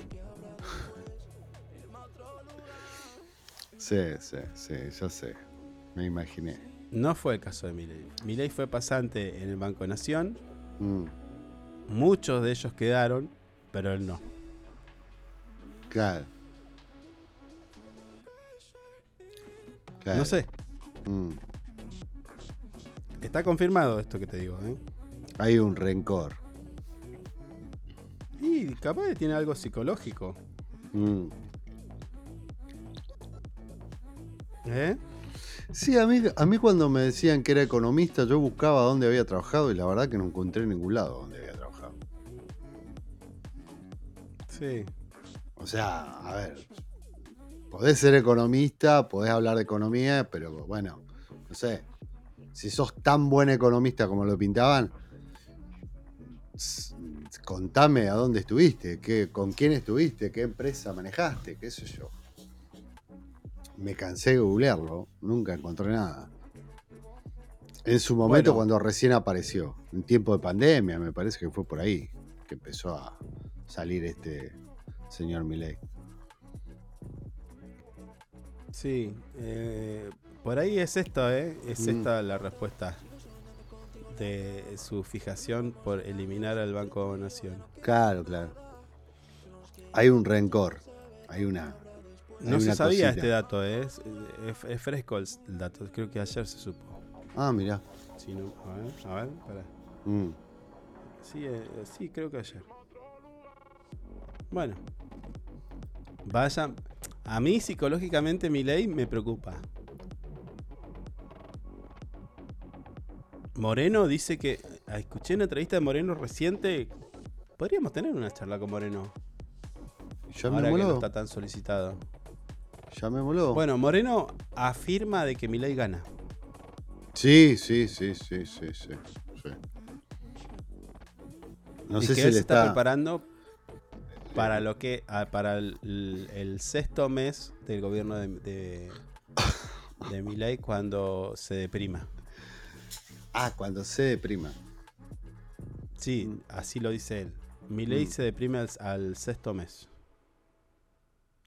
Sí, sí, sí, yo sé. Me imaginé. No fue el caso de Milei. Milei fue pasante en el Banco Nación. Mm, Muchos de ellos quedaron, pero él no. claro. Claro. No sé. Mm, Está confirmado esto que te digo, ¿eh? Hay un rencor. Y capaz que tiene algo psicológico. Mm. ¿Eh? Sí, a mí, a mí cuando me decían que era economista, yo buscaba dónde había trabajado y la verdad que no encontré en ningún lado donde había trabajado. Sí. O sea, a ver, podés ser economista, podés hablar de economía, pero bueno, no sé, si sos tan buen economista como lo pintaban, contame a dónde estuviste, qué, con quién estuviste, qué empresa manejaste, qué sé yo. Me cansé de googlearlo, nunca encontré nada. En su momento, Bueno. cuando recién apareció, en tiempo de pandemia, me parece que fue por ahí que empezó a salir este señor Milei. Sí. eh, por ahí es esto, ¿eh? Es Mm. esta la respuesta de su fijación por eliminar al Banco Nación. Claro, claro. Hay un rencor, hay una. No se sabía cosita. este dato, ¿eh? es, es- es fresco el, el dato. Creo que ayer se supo. Ah, mirá. Si no- a ver, a ver, pará. Mm. Sí, eh, sí, creo que ayer. Bueno. Vaya. A mí psicológicamente mi ley me preocupa. Moreno dice que. ah, Escuché una entrevista de Moreno reciente. Podríamos tener una charla con Moreno. Ahora que no está tan solicitado. Llamémoslo. Bueno, Moreno afirma de que Milei gana. Sí, sí, sí, sí, sí, sí. sí. No y sé que si él se está, está. preparando para lo que para el, sexto mes del gobierno de, de, de Milei cuando se deprima. Ah, cuando se deprima. Sí, así lo dice él. Milei Mm. se deprime al, al sexto mes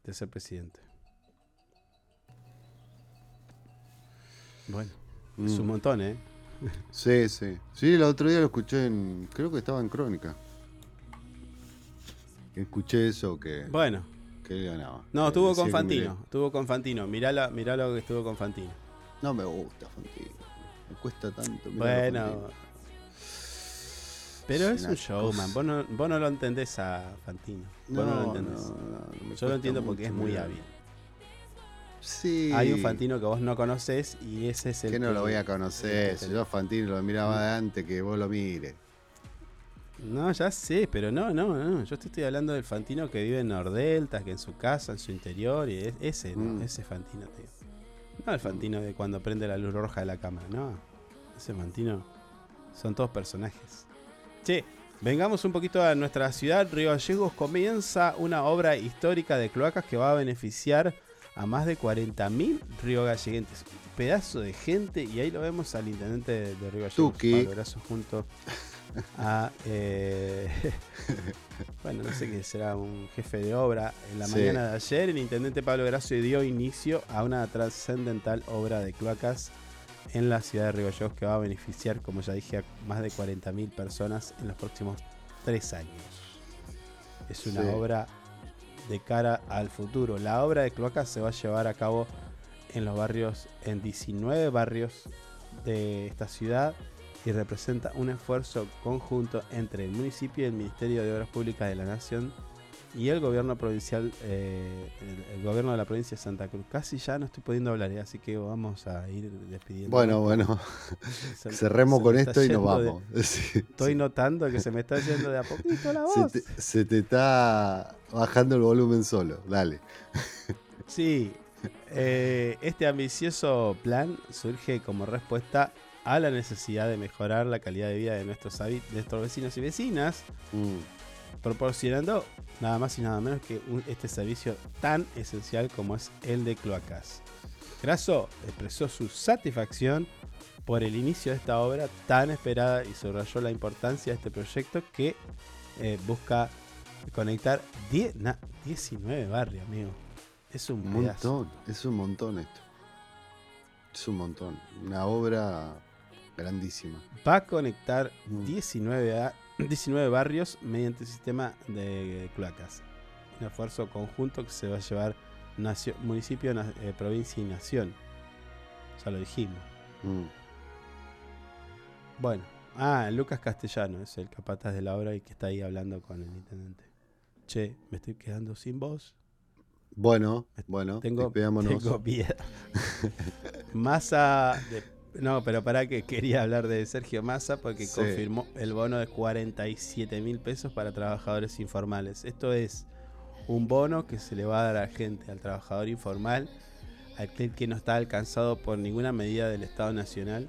de ser presidente. Bueno, es un Mm. montón, ¿eh? Sí, sí. Sí, el otro día lo escuché en. Creo que estaba en Crónica. Escuché eso que. Bueno. Que él ganaba. No, estuvo decía con Fantino. Estuvo con Fantino. Mirá, la, mirá lo que estuvo con Fantino. No me gusta Fantino. Me cuesta tanto. Bueno. Pero Es un showman. Vos no, vos no lo entendés a Fantino. Vos no, No, lo entendés. no, no, me Yo lo entiendo porque es muy mirar. hábil. Sí. Hay un Fantino que vos no conocés y ese es el Que no lo voy a conocer. Si yo Fantino lo miraba de antes que vos lo mires. No, ya sé, pero no, no, no. Yo te estoy hablando del Fantino que vive en Nordelta, que en su casa, en su interior, y es- ese, no, Mm. ese Fantino, tío. No el Fantino de cuando prende la luz roja de la cámara, no. Ese Fantino son todos personajes. Che, vengamos un poquito a nuestra ciudad. Río Gallegos comienza una obra histórica de cloacas que va a beneficiar a más de 40.000 río galleguenses. Un pedazo de gente, y ahí lo vemos al intendente de, de Río Gallegos, Tuki. Pablo Grasso, junto a. eh, bueno, no sé qué será un jefe de obra. En la Sí. mañana de ayer, el intendente Pablo Grasso dio inicio a una trascendental obra de cloacas en la ciudad de Río Gallegos que va a beneficiar, como ya dije, a más de 40.000 personas en los próximos tres años. Es una Sí. obra de cara al futuro. La obra de cloacas se va a llevar a cabo en los barrios, en 19 barrios de esta ciudad y representa un esfuerzo conjunto entre el municipio y el Ministerio de Obras Públicas de la Nación y el gobierno provincial, eh, el, el gobierno de la provincia de Santa Cruz. Casi ya no estoy pudiendo hablar, ¿eh? así que vamos a ir despidiendo. Bueno, bueno. Se- Cerremos se con esto y nos de- vamos. Sí, Estoy notando que se me está yendo de a poquito la Se voz. te, se te está bajando el volumen solo. Dale. Sí, eh, este ambicioso plan surge como respuesta a la necesidad de mejorar la calidad de vida de nuestros, de nuestros vecinos y vecinas, Mm, proporcionando nada más y nada menos que un- este servicio tan esencial como es el de cloacas. Grasso expresó su satisfacción por el inicio de esta obra tan esperada y subrayó la importancia de este proyecto que eh, busca conectar 10 na- 19 barrios, amigo. Es un pedazo. montón. Es un montón esto. Es un montón. Una obra grandísima. Va a conectar Mm. 19, a- 19 barrios mediante el sistema de cloacas. Un esfuerzo conjunto que se va a llevar nacio- municipio, na- eh, provincia y nación. Ya lo dijimos. Mm. Bueno, ah, Lucas Castellano es el capataz de la obra y que está ahí hablando con el intendente. Che, me estoy quedando sin voz. Bueno, bueno. Tengo, tengo miedo. Massa. de- no, pero para que quería hablar de Sergio Massa porque Sí. confirmó el bono de 47 mil pesos para trabajadores informales. Esto es un bono que se le va a dar a la gente, al trabajador informal, aquel que no está alcanzado por ninguna medida del Estado Nacional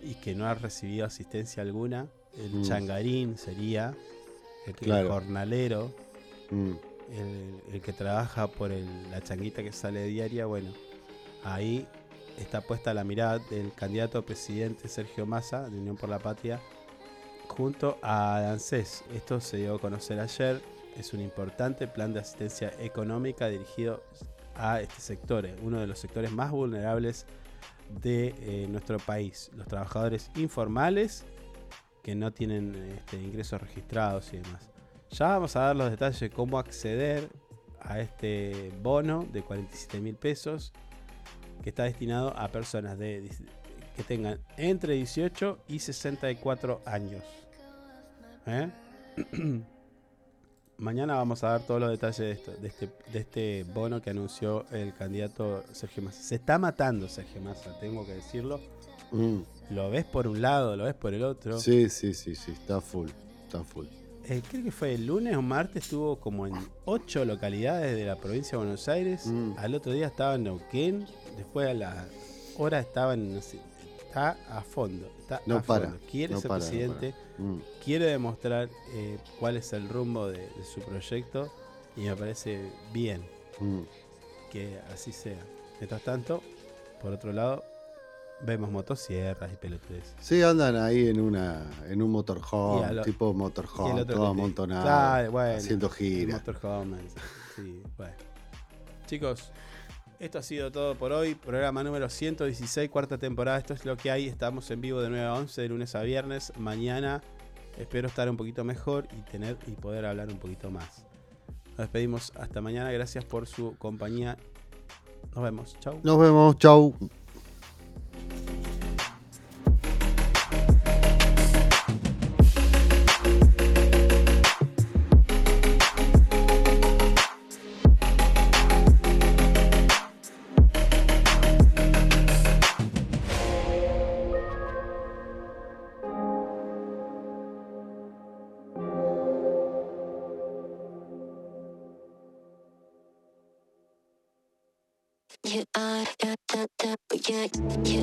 y que no ha recibido asistencia alguna. El Mm. changarín sería el, jornalero Mm, el, el que trabaja por el- la changuita que sale diaria, bueno, ahí está puesta la mirada del candidato presidente Sergio Massa, de Unión por la Patria, junto a ANSES. Esto se dio a conocer ayer. Es un importante plan de asistencia económica dirigido a este sector, eh, uno de los sectores más vulnerables de eh, nuestro país. Los trabajadores informales que no tienen este, ingresos registrados y demás. Ya vamos a dar los detalles de cómo acceder a este bono de 47 mil pesos que está destinado a personas de, que tengan entre 18 y 64 años. ¿Eh? Mañana vamos a dar todos los detalles de, esto, de, este, de este bono que anunció el candidato Sergio Massa. Se está matando Sergio Massa, tengo que decirlo. mm. Lo ves por un lado, lo ves por el otro. Sí, sí, sí, sí. Está full. Está full. Eh, creo que fue el lunes o martes, estuvo como en ocho localidades de la provincia de Buenos Aires. Mm. Al otro día estaba en Neuquén. Después a la hora estaba en. no sé, está a fondo. Está No a para, fondo. Quiere no ser para, presidente. Mm. Quiere demostrar eh, cuál es el rumbo de, de su proyecto. Y me parece bien Mm. que así sea. Mientras tanto, por otro lado, vemos motosierras y pelotudes. Sí, andan ahí en una en un motorhome, lo- tipo motorhome, todo amontonado, Claro, bueno, haciendo el gira. motorhome, sí, bueno. Chicos, esto ha sido todo por hoy. Programa número 116, cuarta temporada. Esto es lo que hay. Estamos en vivo de 9 a 11, de lunes a viernes. Mañana espero estar un poquito mejor y tener y poder hablar un poquito más. Nos despedimos hasta mañana. Gracias por su compañía. Nos vemos. Chau. Nos vemos, chau. Da,